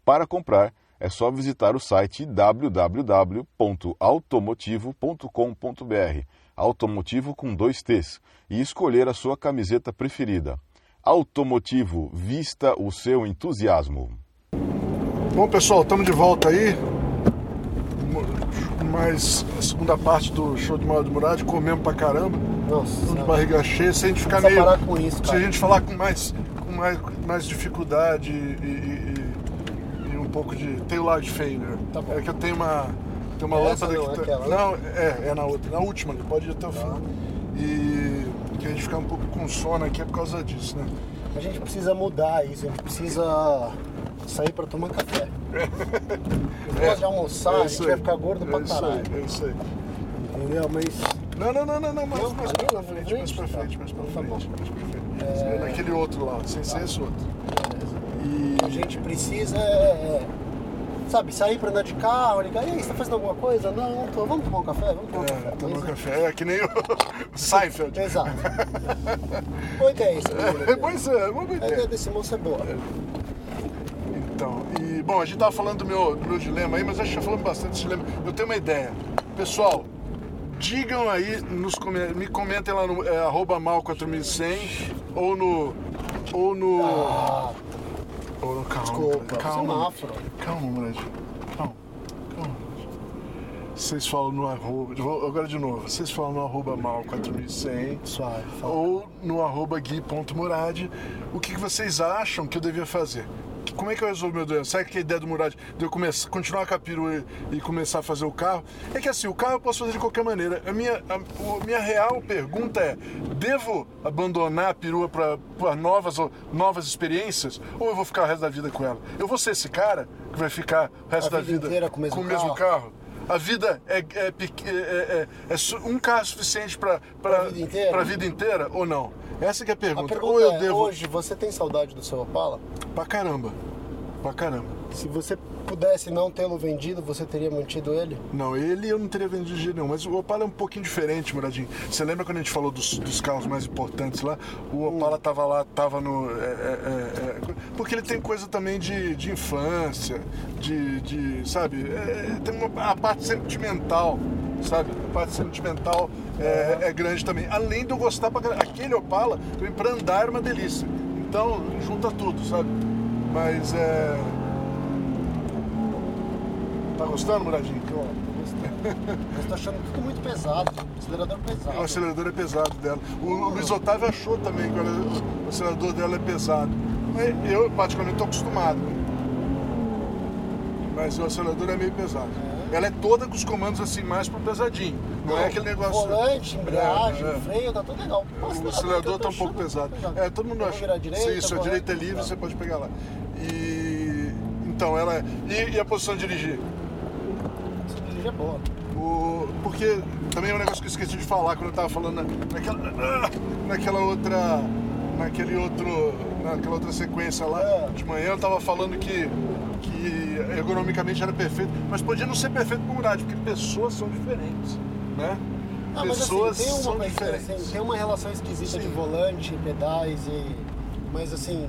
Para comprar, é só visitar o site www.automotivo.com.br, automotivo com dois T's, e escolher a sua camiseta preferida. Automotivo, vista o seu entusiasmo. Bom, pessoal, estamos de volta aí. Mais a segunda parte do show de Mauro de Murad. Comemos pra caramba. Nossa. De barriga cheia. Se a gente ficar meio. parar com isso, se cara. a gente falar com mais, com mais, mais dificuldade e, e- e- e um pouco de. Tem o lado feio, né? Tá bom. É que eu tenho uma. Tem uma Essa lâmpada não, que tá. aquela, né? Não, é, é na outra. Na última ali, pode ir até o fim. E que a gente ficar um pouco com sono aqui é por causa disso, né? A gente precisa mudar isso, a gente precisa sair pra tomar café. Depois de almoçar, É a gente vai ficar gordo pra é isso caralho. aí, é isso aí. Entendeu? Mas. Não, não, não, não, não, mais, Não, mais pra na frente, mais pra Tá. frente, mais pra frente. mais pra frente. Naquele outro lá, sem ser esse outro. E a gente precisa é, sabe, sair pra andar de carro, ligar, e aí, você tá fazendo alguma coisa? Não, não tô. Vamos tomar um café? Vamos tomar um É, café. tomar um café. É que nem o Seinfeld. Exato. Boa ideia isso. É, pois é, uma boa A ideia. ideia desse moço é boa. Então, e bom, a gente tava falando do meu, do meu dilema aí, mas acho que já falamos bastante desse dilema. Eu tenho uma ideia. Pessoal, digam aí, nos, me comentem lá no é, arroba mal4100 ou no. Ou no. Ah, ou no calma. desculpa, calma. semáforo. Calma, moleque. Calma. Calma. Vocês falam no arroba. Agora de novo. Vocês falam no arroba mal4100 Suave, fala. ou no arroba gui.murad. O que, que vocês acham que eu devia fazer? Como é que eu resolvo meu dilema? Sabe que a ideia do Murad de eu começar, continuar com a perua e, e começar a fazer o carro? É que assim, o carro eu posso fazer de qualquer maneira. A minha, a, o- minha real pergunta é: devo abandonar a perua para novas, novas experiências? Ou eu vou ficar o resto da vida com ela? Eu vou ser esse cara que vai ficar o resto A da vida vida com o mesmo mesmo carro? A vida é, é, é- é- é um carro suficiente para a vida inteira ou não? Essa que é a A pergunta. pergunta ou eu é, devo. hoje, você tem saudade do seu Opala? Pra caramba. Pra caramba. Se você pudesse não tê-lo vendido, você teria mantido ele? Não, ele eu não teria vendido de jeito nenhum, mas o Opala é um pouquinho diferente, Muradinho. Você lembra quando a gente falou dos, dos carros mais importantes lá? O Opala tava lá, tava no. é, é, é, é, porque ele tem coisa também de, de infância, de. de sabe? É, tem uma, a parte sentimental, sabe? A parte sentimental é, é grande também. Além de eu gostar pra. Aquele Opala, pra andar é uma delícia. Então, junta tudo, sabe? Mas é. Tá gostando, Muradinho? Pô, tô tô achando tudo muito pesado. Acelerador pesado. O acelerador é pesado dela. O, o Luiz Otávio achou também que o acelerador dela é pesado. Eu, particularmente, estou acostumado. Mas o acelerador é meio pesado. Ela é toda com os comandos assim, mais pro pesadinho. Não, é aquele negócio. Volante, embreagem, É, é. freio, tá tudo legal. O acelerador tá um pouco pesado. É, todo mundo acha. direita, Isso, a direita é livre, tá. você pode pegar lá. E. Então, ela é. E, e a posição de dirigir? Dirigir é boa. O, porque também é um negócio que eu esqueci de falar quando eu tava falando na- naquela, naquela outra. Naquele outro. Naquela outra sequência lá É. de manhã, eu tava falando que, que ergonomicamente era perfeito, mas podia não ser perfeito por Murad, porque pessoas são diferentes. Né? Ah, mas pessoas assim, tem são uma, coisa, diferentes. assim, tem uma relação esquisita de Sim. volante, pedais e. Mas assim,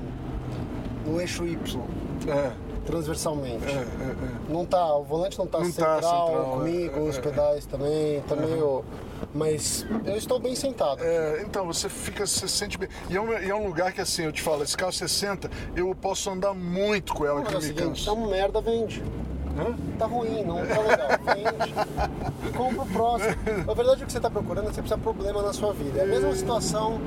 no eixo Y, É, transversalmente. é, é, é. Não tá, o volante não tá Não tá central, central, comigo, é, é, os é. pedais também, tá meio. Mas eu estou bem sentado. É, então, você fica, você se sente bem. E é, um, e é um lugar que assim, eu te falo, esse carro 60, eu posso andar muito com ela, Mas que é eu o me seguinte, tá canso. uma merda, vende. Hã? Tá ruim, não tá legal, vende. E compra o próximo. Na verdade, o que você tá procurando é você precisa de problema na sua vida. É a mesma situação.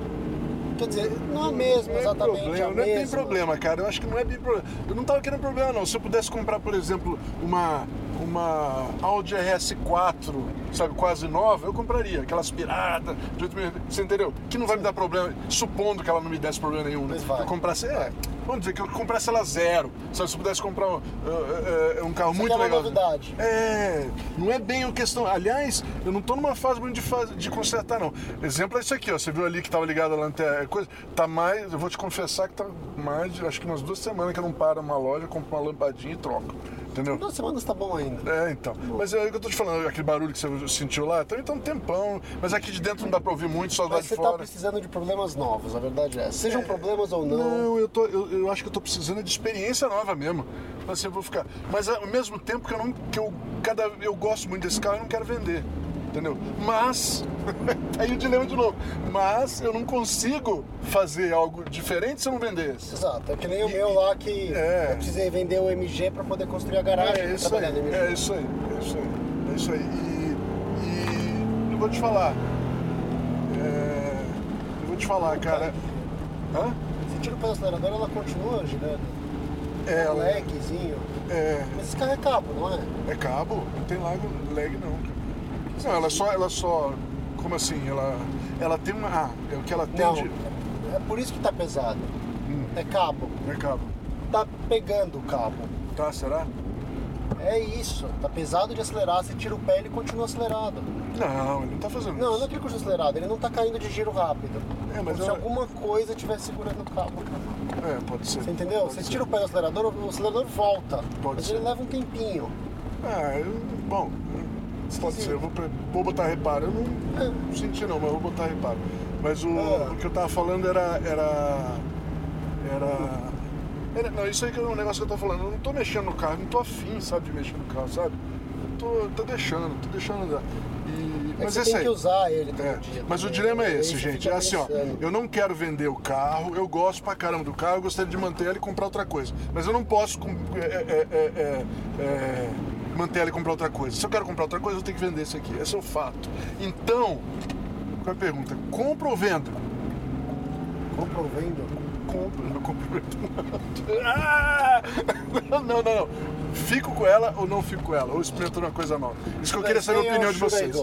Quer dizer, não é mesmo Não é exatamente problema, a não é bem problema, cara. Eu acho que não é bem problema. Eu não tava querendo problema, não. Se eu pudesse comprar, por exemplo, uma, uma Audi RS4, sabe, quase nova, eu compraria. Aquela aspirada, de 8 mil. Você entendeu? Que não vai me dar problema, supondo que ela não me desse problema nenhum, né? Eu comprasse, é, vamos dizer que eu comprasse ela zero. Sabe, se eu pudesse comprar um, é, é, um carro Você muito quer uma legal. novidade. É, não é bem a questão. Aliás, eu não tô numa fase muito de, de consertar, não. Exemplo é isso aqui, ó. Você viu ali que tava ligado a lanterna. Coisa, tá mais. Eu vou te confessar que tá mais de acho que umas duas semanas que eu não paro numa loja, compro uma lampadinha e troco. Entendeu? Duas semanas tá bom ainda. É, então. Mas é o que eu tô te falando, aquele barulho que você sentiu lá, também tá um tempão. Mas aqui de dentro não dá pra ouvir muito, só Mas de você tá fora. precisando de problemas novos, a verdade é. Sejam problemas ou não. Não, eu, tô, eu, eu acho que eu tô precisando de experiência nova mesmo. Assim, eu vou ficar. Mas ao mesmo tempo que eu não. Que eu, cada, eu gosto muito desse carro, eu não quero vender. Entendeu? Mas. aí o dilema de novo. Mas eu não consigo fazer algo diferente se eu não vender esse. Exato, é que nem o meu lá que É. eu precisei vender o MG pra poder construir a garagem É isso aí, é isso aí, é isso aí, é isso aí. E, e eu vou te falar. é, eu vou te falar, cara. Hã? Se tira o pé do acelerador, ela continua girando. É, um lagzinho. É, Mas esse carro é cabo, não é? é cabo, não tem lago, lag não. cara. Não, ela só, ela só. Como assim? Ela, ela tem uma. Ah, é o que ela tem Não. de. É por isso que tá pesado. Hum. É cabo. É cabo. Tá pegando o cabo. Tá, será? É isso. Tá pesado de acelerar. Você tira o pé ele continua acelerado. Não, ele não tá fazendo Não, isso. não é que curso acelerado, ele não tá caindo de giro rápido. É, mas Como se alguma coisa estiver segurando o cabo. É, pode ser. Você entendeu? Pode Você ser. tira o pé do acelerador, o acelerador volta. Pode mas ser. ele leva um tempinho. Ah, eu, bom, pode ser. Eu vou, vou botar reparo. Eu não, É. não senti não, mas vou botar reparo. Mas o, Ah. o que eu tava falando era. Era. Era. era- não, isso aí que é um negócio que eu tô falando. Eu não tô mexendo no carro, não tô afim, sabe, de mexer no carro, sabe? Eu tô, tô deixando, tô deixando andar. E, É mas esse você tem aí. que usar ele todo É, dia. mas o também. dilema é Aí esse, gente. É assim, ó. Eu não quero vender o carro, eu gosto pra caramba do carro, eu gostaria de manter ele e comprar outra coisa. Mas eu não posso é, é, é, é, é, manter ele e comprar outra coisa. Se eu quero comprar outra coisa, eu tenho que vender esse aqui. Esse é o fato. Então, qual é a pergunta? Compra ou vendo? Compra ou vendo? Compro e vendo. Ah! Não, não, não, não. Fico com ela ou não fico com ela? Ou experimento uma coisa nova? Isso que eu queria saber a stay opinião de vocês.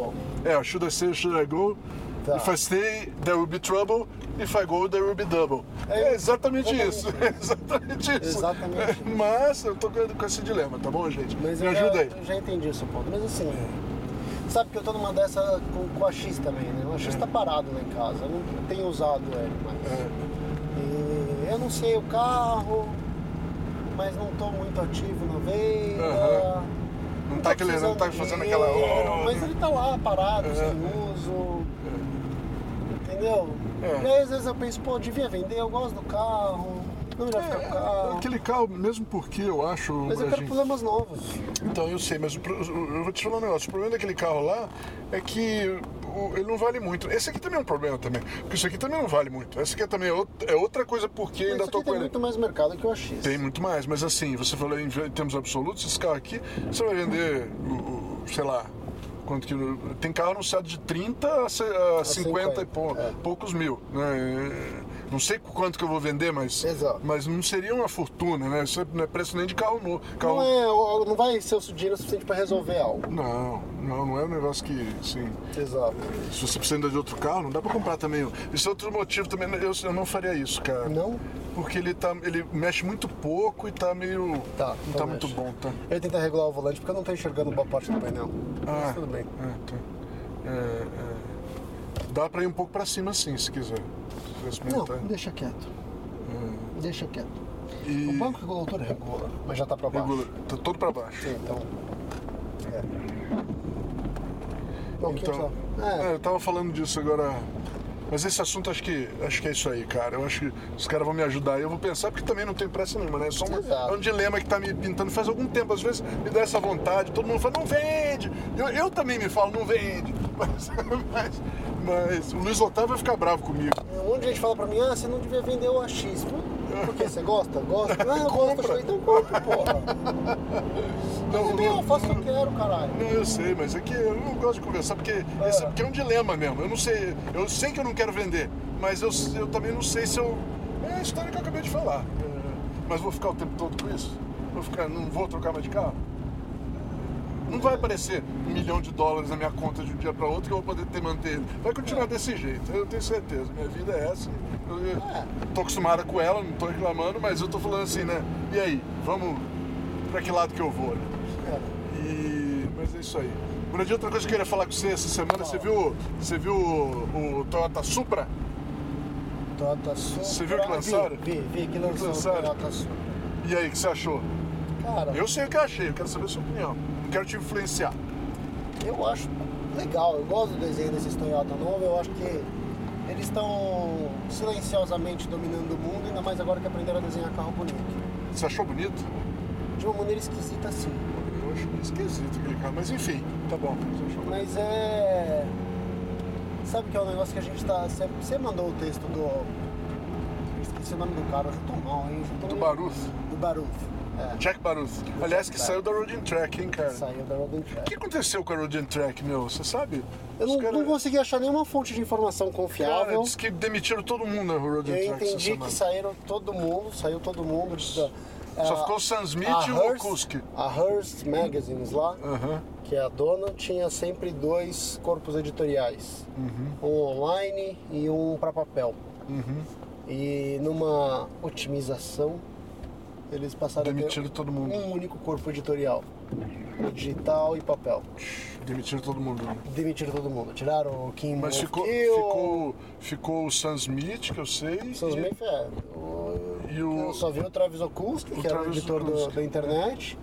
É, should I stay should I go? Tá. If I stay, there will be trouble. If I go, there will be double. É, É, exatamente exatamente isso. É exatamente isso. Exatamente Mas eu tô com esse dilema, tá bom, gente? Mas Me eu ajuda já, aí. eu já entendi o seu ponto. Mas assim, sabe que eu tô numa dessa com, com a X também, né? O X tá parado lá em casa. Eu não tenho usado ele mais. É. Eu não sei o carro, mas não tô muito ativo na venda. Aham. Não tá, tô aquele, não tá fazendo de aquela. dinheiro, Mas ele tá lá parado, É. sem uso. Entendeu? É. E aí às vezes eu penso, pô, devia vender, eu gosto do carro. Não melhor ficar com o É, carro. aquele carro, mesmo porque eu acho. Mas eu quero Brasil- problemas novos. Então, eu sei, mas eu vou te falar um negócio. O problema daquele carro lá é que ele não vale muito. Esse aqui também é um problema também. Porque isso aqui também não vale muito. Esse aqui também é outra, é outra coisa porque ainda Isso tô aqui com tem ele. muito mais mercado que o AX. Tem muito mais, mas assim, você falou em, termos absolutos, esse carro aqui, você vai vender, sei lá, quanto que. Tem carro anunciado de 30 a, se- a 50 e pou- é. poucos mil. Né? Não sei quanto que eu vou vender, mas, Exato. mas não seria uma fortuna, né? Isso não é preço nem de carro novo. Carro... Não, é, não vai ser o dinheiro suficiente para resolver algo. Não, não, não é um negócio que, assim, Exato. se você precisa ainda de outro carro, não dá pra comprar também. Esse é outro motivo também, eu, eu não faria isso, cara. Não? Porque ele, tá, ele mexe muito pouco e tá meio. Tá, não então tá muito mexe. bom, tá? Eu ia tentar regular o volante porque eu não tô enxergando boa parte do painel. Mas tudo bem. É, tá. É, é. Dá pra ir um pouco pra cima sim, se quiser. Se. Não, deixa quieto. Deixa quieto. E O banco regulador regula, mas já tá pra baixo. regula, tá todo pra baixo. Sim, então. É. Então, eu é, é, eu tava falando disso agora. Mas esse assunto acho que acho que é isso aí, cara. Eu acho que os caras vão me ajudar. Eu vou pensar porque também não tem pressa nenhuma, né? É só uma- é um dilema que tá me pintando faz algum tempo. Às vezes me dá essa vontade, todo mundo fala, não vende. Eu, eu também me falo, não vende. Mas, mas, mas o Luiz Otávio vai ficar bravo comigo. um monte de gente fala pra mim, ah, você não devia vender o AX. Por quê? Você gosta? Gosta? Ah, eu gosto. Então compra, porra. Não, Não, eu faço o que eu quero, caralho. Não, eu sei, mas é que eu não gosto de conversar porque, esse- porque é um dilema mesmo. Eu não sei, eu sei que eu não quero vender, mas eu, eu também não sei se eu. É a história que eu acabei de falar. É, mas vou ficar o tempo todo com isso? Vou ficar, não vou trocar mais de carro? Não vai aparecer um milhão de dólares na minha conta de um dia para outro que eu vou poder ter manter. Vai continuar desse jeito, eu tenho certeza. Minha vida é essa. Eu, eu tô acostumada com ela, não tô reclamando, mas eu tô falando assim, né? E aí, vamos para que lado que eu vou, né? É. E... Mas é isso aí. Brandinho, outra coisa que eu queria falar com você essa semana, você viu, você viu o, o Toyota Supra? Toyota Supra. Você viu que lançaram? Vi, vi, vi que lançou o lançaram? Toyota Supra. E aí, o que você achou? Cara, Eu sei o que eu achei, eu quero saber a sua opinião. Quero te influenciar. eu acho legal, eu gosto do desenho desses Toyota novos, eu acho que eles estão silenciosamente dominando o mundo, ainda mais agora que aprenderam a desenhar carro bonito. Você achou bonito? De uma maneira esquisita assim. Eu acho esquisito aquele carro, mas enfim, tá bom. Mas é. Sabe que é um negócio que a gente tá. Você, mandou o texto do. Esqueci o nome do cara, eu tô mal, hein? Tô Do Baruth. Do Baruth. É. Jack Baruth. Aliás, que Jack saiu da Road and Track, hein, cara? Saiu da Road and O que Track. aconteceu com a Road and Track, meu? Você sabe? Eu não, cara- não consegui achar nenhuma fonte de informação Cara, confiável. diz que demitiram todo mundo na Road and Eu Track essa entendi que saíram todo mundo, saiu todo mundo. da- Só a- ficou o Sam Smith e o Okuski. A Hearst Magazines lá, que é a dona, tinha sempre dois corpos editoriais. Uhum. Um online e um para papel. Uhum. E numa otimização, eles passaram a Demitiram ter todo mundo. um único corpo editorial. Digital e papel. Demitiram todo mundo. né? Demitiram todo mundo. Tiraram o Kim Mas ficou, Kill, ficou, ficou o Sam Smith, que eu sei. Sam Smith, é. O, E o- Eu só vi o Travis Okulski, que era o editor do- da internet.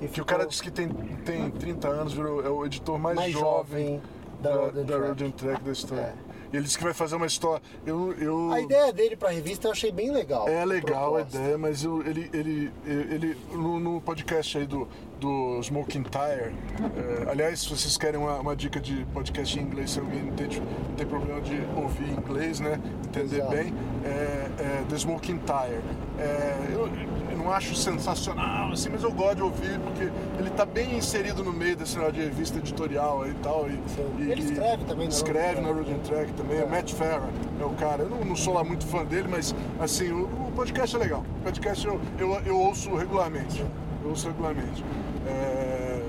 E Que o cara disse que tem, tem 30 anos, virou, é o editor mais, mais jovem, jovem da, da, da Track da história. É. Ele disse que vai fazer uma história. Eu, eu, A ideia dele pra revista eu achei bem legal. É legal a ideia, mas eu- ele, ele, ele no, no podcast aí do, do Smoking Tire, é, aliás, se vocês querem uma, uma dica de podcast em inglês, se alguém não tem, não tem problema de ouvir inglês, né, entender Exato. bem, é, é The Smoking Tire. É, eu não acho sensacional, assim, mas eu gosto de ouvir porque ele tá bem inserido no meio desse negócio de revista editorial e tal. E, e- Ele escreve também na Escreve na and Road and Track também, é o Matt Farah é o cara. Eu não, não sou lá muito fã dele, mas assim, o, o podcast é legal. O podcast eu, eu, eu ouço regularmente. Eu ouço regularmente. É,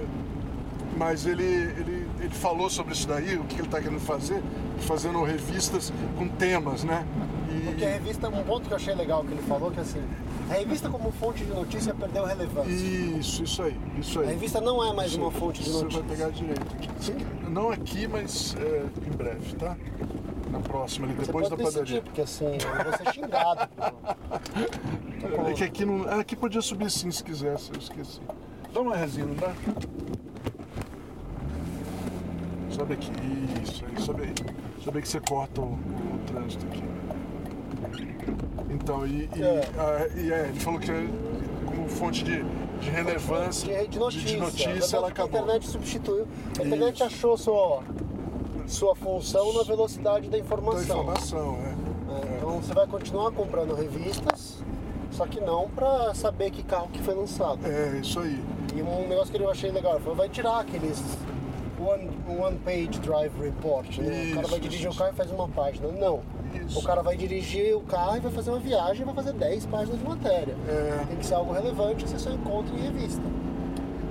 mas ele, ele, ele falou sobre isso daí, o que ele está querendo fazer, fazendo revistas com temas, né? E, Porque a revista, um ponto que eu achei legal que ele falou, que assim, a revista como fonte de notícia perdeu relevância. Isso, isso aí, isso A aí. revista não é mais uma fonte de Você notícia. vai pegar direito aqui. Não aqui, mas é, em breve, tá? Na próxima, ali, Você depois da decidir, padaria. porque assim, eu vou ser xingado. pô. É que aqui não. Aqui podia subir sim se quisesse, eu esqueci. Dá uma resinha, não dá? Sobe aqui, isso aí, sobe aí. Sobe aí que você corta o, o trânsito aqui. Então, e, e, É. a- e é, ele falou que como fonte de, de relevância, De, de notícia. de notícia, Verdade ela que A acabou. internet substituiu. A internet Isso. achou sua, sua função na velocidade da Da informação. informação, é. É, Então você vai continuar comprando revistas, só que não pra saber que carro que foi lançado. É, isso aí. E um negócio que eu achei legal, falou, vai tirar aqueles one, one page drive report. né? o cara vai dirigir o carro e faz uma página. Não. Isso. O cara vai dirigir o carro e vai fazer uma viagem e vai fazer 10 páginas de matéria. É. Tem que ser algo relevante que você só encontra em revista.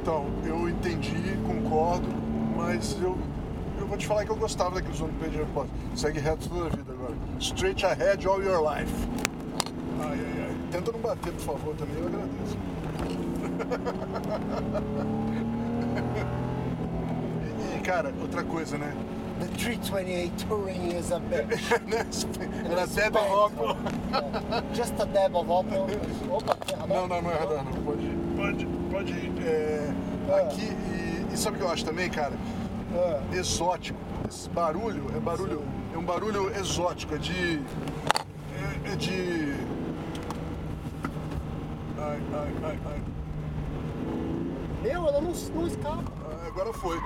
Então, eu entendi, concordo, mas eu, eu vou te falar que eu gostava daqueles one page report. Segue reto toda a vida agora. Straight ahead all your life. Ai, ai, ai. Tenta não bater, por favor, também, eu agradeço. cara, outra coisa, né? The 328 Touring is a bitch. Era Deb Opel. Just a dab of Opel. Opa. Não, não, não é radar, não. Pode ir, pode, pode ir. É, Ah. aqui, e, e sabe o que eu acho também, cara? Ah, exótico. Esse barulho é barulho, é um barulho exótico, é de. É, é de. Ai, ai, ai, ai. Meu, ela não, não escapa. Ah, Agora foi.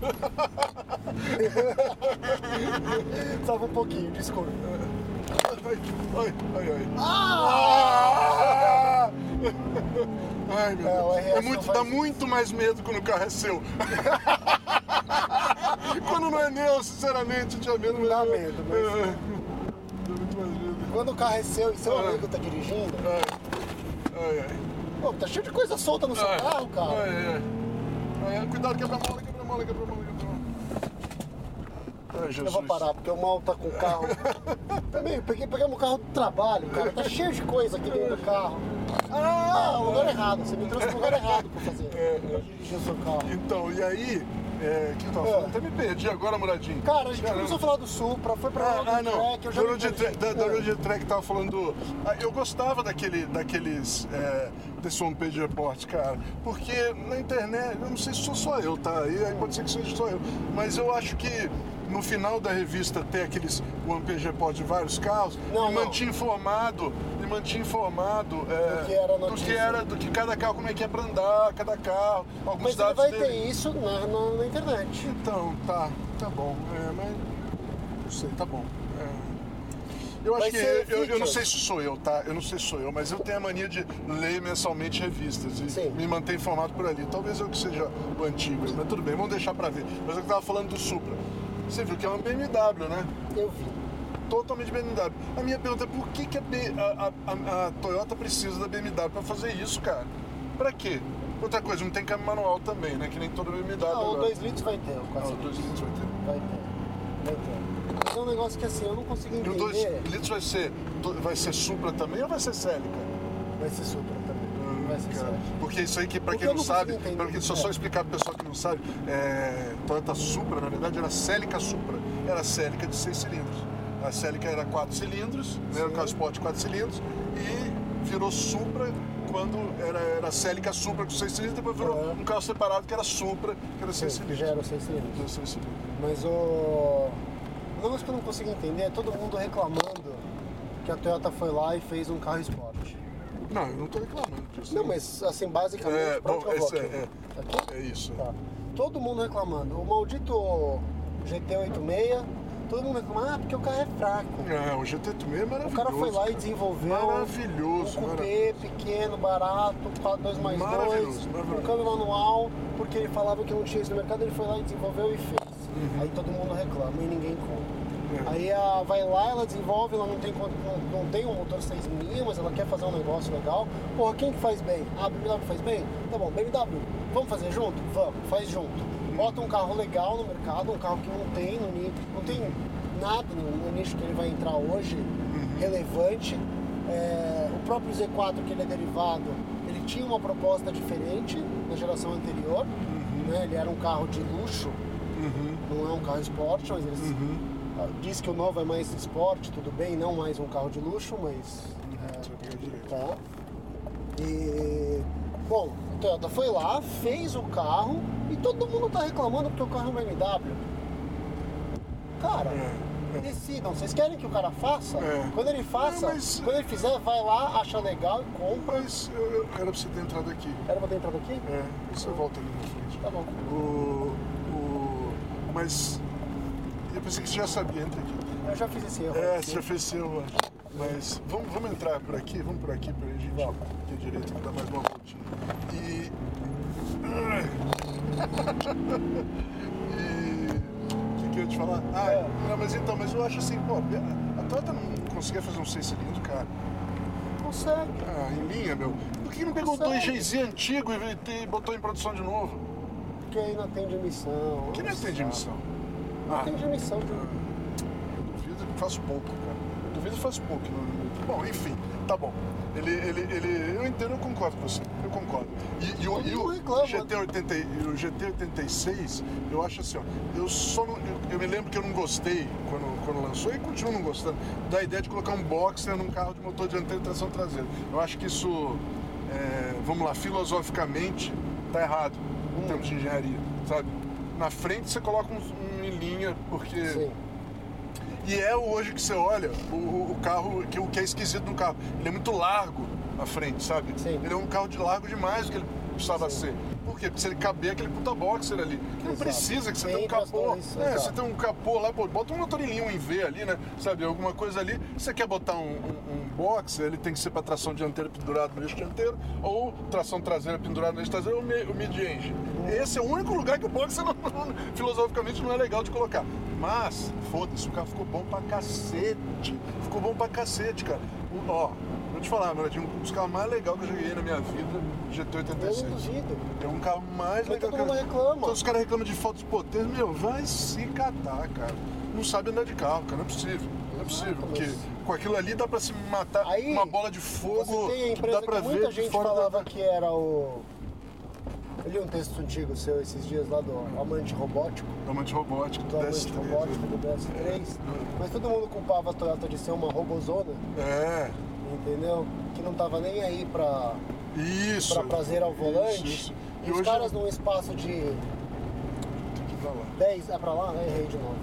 Salva um pouquinho, desculpa. Ai, ai, ai, ai. Ah! Ah! Ai, meu É, Deus. RS É muito, não dá faz- muito mais medo quando o carro é seu. quando não é meu, sinceramente, eu tinha medo. mas- Dá medo, mas- É. Dá muito mais medo. Quando o carro é seu e seu Ah. amigo tá dirigindo, Ai, ai, ai. pô, tá cheio de coisa solta no seu Ai, carro, cara. ai, ai. Ai, ai, cuidado, quebra a mola, quebra a mola, quebra a mola, quebra a mola. Ai, Jesus. Eu vou parar, porque o mal tá com o carro. Também, peguei, pegamos o carro do trabalho, cara. Tá cheio de coisa aqui dentro do carro. Ah, o lugar errado. Você me trouxe pro lugar errado pra fazer. É, dirigir o seu carro. Então, e aí, é, que eu tava É. falando? Até me perdi agora, Muradinho. Cara, a gente Caramba. começou a falar do Supra, foi pra Ah, ah, não. Track, eu já Road. Track, da, da É. Road Track tava falando. do- ah, eu gostava daquele, daqueles. É, desse One Page Report, cara. Porque na internet, eu não sei se sou só eu, tá? Aí, aí pode ser que seja só eu. Mas eu acho que no final da revista ter aqueles One Page Report de vários carros, Não, não. mantinha informado, mantinha informado é, Do que era do que era, do que cada carro, como é que é pra andar, cada carro, alguns Mas dados vai dele. ter isso na, na, na internet. Então, tá, tá bom. É, mas. Não sei, tá bom. É. Eu acho Vai que. Eu, eu não sei se sou eu, tá? Eu não sei se sou eu, mas eu tenho a mania de ler mensalmente revistas e Sim. me manter informado por ali. Talvez eu que seja o antigo, mas tudo bem, vamos deixar pra ver. Mas eu tava falando do Supra. Você viu que é uma BMW, né? Eu vi. Totalmente BMW. A minha pergunta é por que, que a, B- a- a- a Toyota precisa da BMW pra fazer isso, cara? Pra quê? Outra coisa, não tem câmbio manual também, né? Que nem toda BMW. Ah, o agora. 2 litros vai ter, o Ah, 4 o 2 litros vai ter. Vai ter. Vai ter. Mas é um negócio que assim, eu não consigo E o entender. 2 litros vai ser, vai ser Supra também ou vai ser Celica? Vai ser Supra. vai ser sete. Porque isso aí que, pra Porque quem não não sabe, entender. pra quem, só, só É. explicar pro pessoal que não sabe, é, Toyota Supra, na verdade, era Celica Supra. Era Celica de seis cilindros. A Celica era quatro cilindros, né, era o Sim. carro Sport de quatro cilindros, e virou Supra quando era, era Celica Supra com seis cilindros, depois virou É. um carro separado que era Supra, que era seis Sim, cilindros. já eram seis cilindros. Era seis cilindros. Mas o. O negócio que eu não consigo entender é todo mundo reclamando que a Toyota foi lá e fez um carro esporte. Não, eu não tô reclamando disso. Não, mas assim, basicamente, É, bom, vou esse é- aqui? Aqui? É isso. Tá. Todo mundo reclamando. O maldito GT86, todo mundo reclamando, ah, porque o carro é fraco. É, o GT também é O cara foi lá e desenvolveu Maravilhoso, um cupê pequeno, barato, 2 mais 2, Maravilhoso, um câmbio manual, porque ele falava que não tinha isso no mercado, ele foi lá e desenvolveu e fez. Aí todo mundo reclama e ninguém compra. Uhum. É. Aí a, vai lá, ela desenvolve, ela não tem, não, não tem um motor 6 mil, mas ela quer fazer um negócio legal. Porra, quem que faz bem? Ah, a BMW faz bem? Tá bom, BMW, vamos fazer junto? Vamos, faz junto. Bota um carro legal no mercado, um carro que não tem no ni- não tem nada no, nicho que ele vai entrar hoje relevante. É, o próprio Z4 que ele é derivado, ele tinha uma proposta diferente na geração anterior. né? Ele era um carro de luxo, não é um carro esporte, mas eles ah, diz que o novo é mais esporte, tudo bem, não mais um carro de luxo, mas Você pega direito. tá. E bom, Toyota foi lá, fez o carro e todo mundo tá reclamando porque o carro é uma BMW. Cara, É, é. decidam, vocês querem que o cara faça? É. Quando ele faça, Não, mas- quando ele fizer, vai lá, acha legal e compra. Mas eu, era pra você ter entrado aqui. Era pra ter entrado aqui? É, você volta ali na frente. Tá bom. O, o, mas eu pensei que você já sabia, entra aqui. Eu já fiz esse erro. É, aqui. você já fez seu, eu acho. Mas vamos, vamos entrar por aqui, vamos por aqui pra gente Vamos. ter direito que dá mais uma voltinha. E. O que, eu ia te falar? Ah, É. não, mas então, mas eu acho assim, pô, a Toyota não conseguia fazer um 6 cilindros, cara. Consegue. Ah, em linha, meu. Por que não pegou o Consegue. 2GZ antigo e, botou em produção de novo? Porque aí não tem de emissão. Que não tem de emissão. Não tem de emissão. De... Eu duvido que faço pouco, cara. Duvido que faço pouco. Bom, enfim, tá bom. Ele, ele, ele, eu entendo, eu concordo com você. Eu concordo. E, e o, e Eu o reclamo. GT80, e o GT86, eu acho assim, ó. Eu só não, eu, eu me lembro que eu não gostei quando, quando lançou e continuo não gostando da ideia de colocar um boxer num carro de motor dianteiro e tração traseira. Eu acho que isso, é, vamos lá, filosoficamente, tá errado em termos de engenharia, sabe? Na frente você coloca um, um em linha, porque. Sim. E é hoje que você olha o, o- carro, que, o que é esquisito no carro. Ele é muito largo à frente, sabe? Sim. Ele é um carro de largo demais do que ele precisava Sim. ser. Por quê? Porque se ele caber aquele puta boxer ali. Que não Exato. precisa que você tenha um capô. torres, é, você tem um capô lá, pô, bota um motor em V ali, né? Sabe? Alguma coisa ali. Você quer botar um, um, um boxer, ele tem que ser para tração dianteira pendurado no eixo dianteiro, ou tração traseira pendurada no eixo traseiro, ou mid-engine. Esse é o único lugar que o boxer, não- não- filosoficamente, não é legal de colocar. Mas, foda-se, o carro ficou bom pra cacete. Ficou bom pra cacete, cara. O- ó, vou te falar, Muradinho, um dos carros mais legais que eu joguei na minha vida, Eu GT86. não duvido. É um carro mais Mas legal todo mundo que reclama. Então os caras reclamam de falta de potência. Meu, vai se catar, cara. Não sabe andar de carro, cara. Não é possível. Não é possível. Porque com aquilo ali dá pra se matar Aí, uma bola de fogo. Você tem a que empresa dá pra que muita ver gente falava da... que era o. Eu li um texto antigo seu esses dias lá do Amante Robótico, Amante robótico, do Amante DS3. Robótico do DS3, mas todo mundo culpava a Toyota de ser uma robozona, É, entendeu? Que não tava nem aí pra, isso. pra prazer ao volante. Isso, isso. E, E os caras num espaço de tem que ir pra lá. 10, é pra lá? É, errei de novo.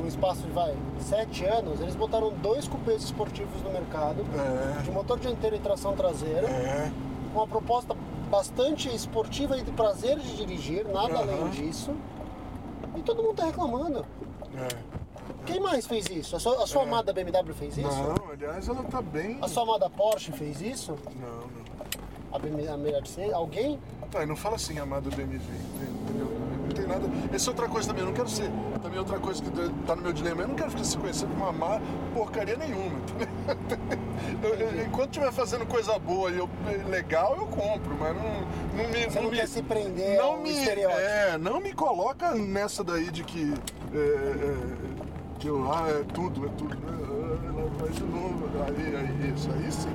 Num espaço de, vai, 7 anos, eles botaram dois cupês esportivos no mercado, de É, motor dianteiro e tração traseira. é. com uma proposta bastante esportiva e de prazer de dirigir, nada Aham. além disso. E todo mundo tá reclamando. é. Quem mais fez isso? A sua, a sua amada BMW fez isso? Não, aliás, ela tá bem. A sua amada Porsche fez isso? Não, não. A, BMW, a Mercedes? Alguém? Tá, e não fala assim, amado BMW, entendeu? Não tem nada. Essa é outra coisa também, eu não quero ser. Também outra coisa que tá no meu dilema, eu não quero ficar se conhecendo com uma má porcaria nenhuma? Eu- eu- enquanto estiver fazendo coisa boa e eu- legal, eu compro, mas não, não me. Você não me, quer se prender não me. É, não me coloca nessa daí de que. é, é, Que eu, ah, é tudo, é tudo. né? Ah, lá vai de novo. Aí, aí, isso, aí sim.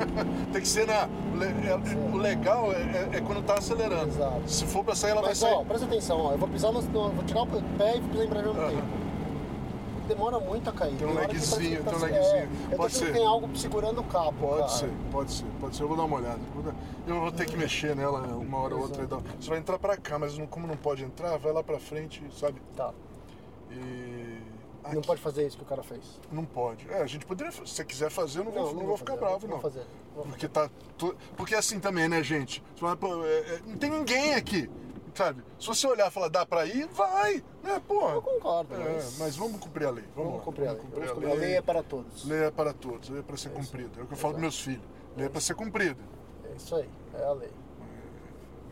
Tem que ser na. o le- é- O legal é, é- é quando tá acelerando. Exato. Se for pra sair, ela Mas vai ó, sair. presta atenção, ó. Eu vou pisar no. no- vou tirar o pé e vou pisar em embreagem ao mesmo tempo. Demora muito a cair. Tem um lagzinho, tem um tá- lagzinho. É, Pode ser. tem algo segurando o cabo. Pode cara. ser, pode ser, pode ser. Eu vou dar uma olhada. Eu vou ter que mexer nela uma hora ou outra. Você vai entrar pra cá, mas como não pode entrar, vai lá pra frente, sabe? Tá. E. Não Aqui- pode fazer isso que o cara fez. Não pode. É, a gente poderia. Se você quiser fazer, eu não, vou, não vou ficar fazer, bravo, não não. Vou fazer. Vou Porque tá. tu- Porque assim também, né, gente? Fala, pô, é- é, não tem ninguém aqui. Sabe? Se você olhar e falar, dá pra ir, vai! Né, porra? Eu concordo, É, mas- mas vamos cumprir a lei. Vamos, Vamos cumprir a lei. vamos Vamos cumprir. A lei é para todos. Lei é para todos, lei é para ser cumprida. É o que eu falo dos meus filhos. Lei é para ser cumprida. É isso aí, é a lei.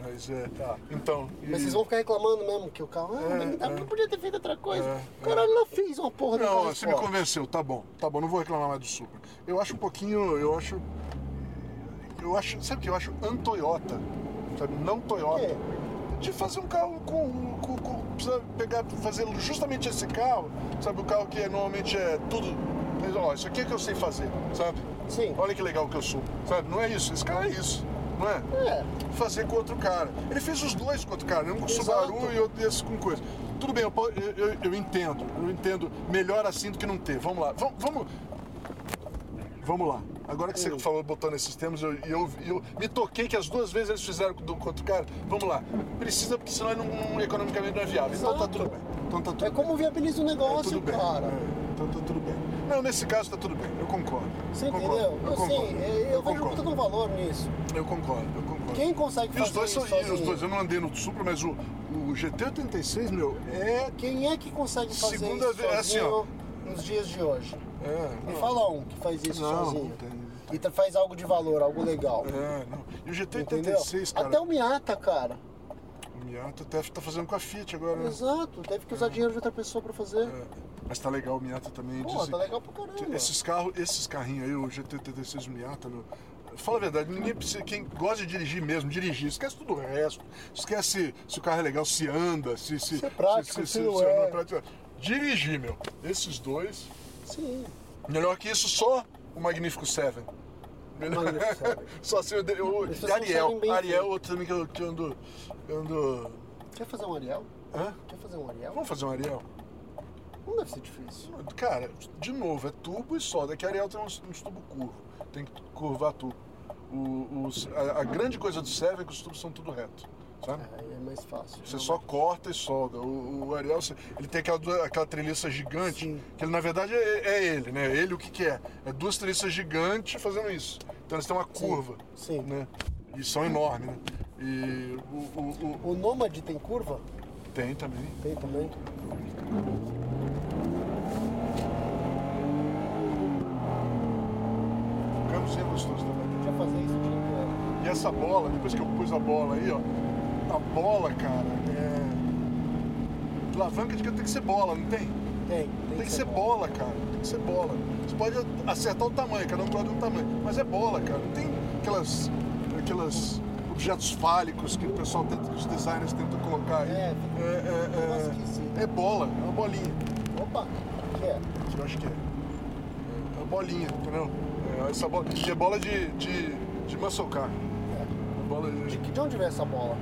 Mas é. Tá. Então. e- Mas vocês vão ficar reclamando mesmo que o carro. Ah, É, mas é. não podia ter feito outra coisa. É, o caralho não fez uma porra Não, você me convenceu, tá bom, tá bom, não vou reclamar mais do Supra. Eu acho um pouquinho, eu acho. Eu acho, sabe o que eu acho antoyota? Sabe, não Toyota. quê? De fazer um carro com, com, com- Precisa pegar, fazer justamente esse carro, sabe, o carro que é, normalmente é tudo. Mas, ó, isso aqui é que eu sei fazer, sabe? Sim. Olha que legal que eu sou, sabe? Não é isso, esse carro é isso, não é? É. fazer com outro cara. Ele fez os dois com outro cara, um com Exato. Subaru e outro desse com coisa. Tudo bem, eu, eu- eu entendo, eu entendo melhor assim do que não ter. Vamos lá, vamos. Vamos, vamos lá. Agora que você Hum. falou botando esses termos, eu, eu, eu me toquei que as duas vezes eles fizeram com, com outro cara. Vamos lá. Precisa, porque senão não, não- economicamente não é viável. Então tá Exato. tudo bem. Então tá tudo É como viabiliza o bem. negócio, bem. cara. É, então tá tudo bem. Não, nesse caso tá tudo bem. Eu concordo. Você eu concordo. entendeu? Eu assim, concordo. eu, eu vejo muito um valor nisso. Eu concordo, eu concordo. Quem consegue E os fazer dois são isso e os dois, eu não andei no Supra, mas o, o GT86, meu, é. Quem é que consegue fazer Segunda isso vez- assim, sozinho ó. Nos dias de hoje? é Me não, fala um que faz isso Não, sozinho. não tem. E tá- faz algo de valor, algo legal. É, não. E o Entendeu? GT86, cara. Até o Miata, cara. O Miata até tá fazendo com a Fiat agora, né? Exato, teve que usar dinheiro de outra pessoa pra fazer. É, mas tá legal o Miata também. Pô, dizem- tá legal pra caramba. Esses carros, esses carrinhos aí, o GT86 e o Miata, meu, fala a verdade, ninguém precisa, quem gosta de dirigir mesmo, dirigir, esquece tudo o resto, esquece se o carro é legal, se anda, se... Se, Se é prático, se não é. prático. Dirigir, meu, esses dois, Sim. melhor que isso só o Magnífico Seven. Melhor... Magnífico Seven. só assim, o, o, Ariel, Ariel, feito. outro também que eu, que eu ando, eu ando... Quer fazer um Ariel? Hã? Quer fazer um Ariel? Vamos fazer um Ariel? Não deve ser difícil. Cara, de novo, é tubo e solda. Que a Ariel tem uns, uns tubos curvos. Tem que curvar tubo. O, os- a, a grande coisa do Seven é que os tubos são tudo reto. Sabe? Aí é mais fácil. Você só corta e solda. O, o Ariel, ele tem aquela, aquela treliça gigante, Sim. que ele, na verdade é, é ele, né? Ele o que, que é? É duas treliças gigantes fazendo isso. Então eles têm uma curva. Sim. Né? E são enormes, né? E o, o- o- O Nômade tem curva? tem também. Tem também. Câmbiozinho gostoso também. Quer fazer isso o dia inteiro. E essa bola, depois que eu pus a bola aí, ó, a bola, cara, é. Alavanca de que tem que ser bola, não tem? Tem. Tem que ser bola, cara. Tem que ser bola. Você pode acertar o tamanho, cada um gosta de um tamanho. Mas é bola, cara. Não tem aquelas. aquelas objetos fálicos que o pessoal tenta, que os designers tentam colocar aí. É, é, é, é, é bola, é uma bolinha. Opa, o que é? eu acho que é. É uma bolinha, entendeu? É, essa bola. É bola de, de, de muscle car. É. Bola De, de, onde veio essa bola?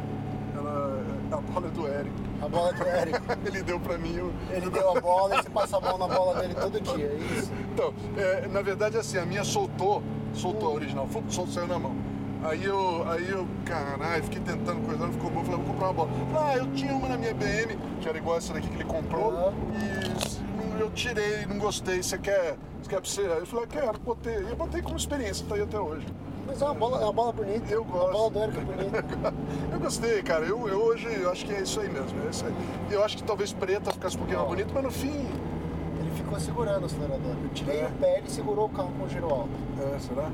A bola é do Eric. A bola do Érico. Ele deu pra mim. Eu... Ele deu a bola e você passa a mão na bola dele todo dia, é isso? Então, é, na verdade, assim, a minha soltou, soltou a original, soltou, saiu na mão. Aí eu, aí eu, caralho, fiquei tentando coisar, não ficou bom. Falei, vou comprar uma bola. Ah, eu tinha uma na minha BM, que era igual essa daqui que ele comprou, Aham. e eu tirei, não gostei. Você quer, você quer pra você? Aí eu falei, quero, botei. E eu botei como experiência, tá aí até hoje. Mas é uma bola, é uma bola bonita. Eu A bola gosto. do é bonita. Eu gostei, cara. Eu, eu hoje eu acho que é isso aí mesmo. É isso aí. Eu acho que talvez preta ficasse um pouquinho mais bonito, mas no fim. Ele ficou segurando o acelerador. Eu tirei É. o pé e segurou o carro com o giro alto. É, será?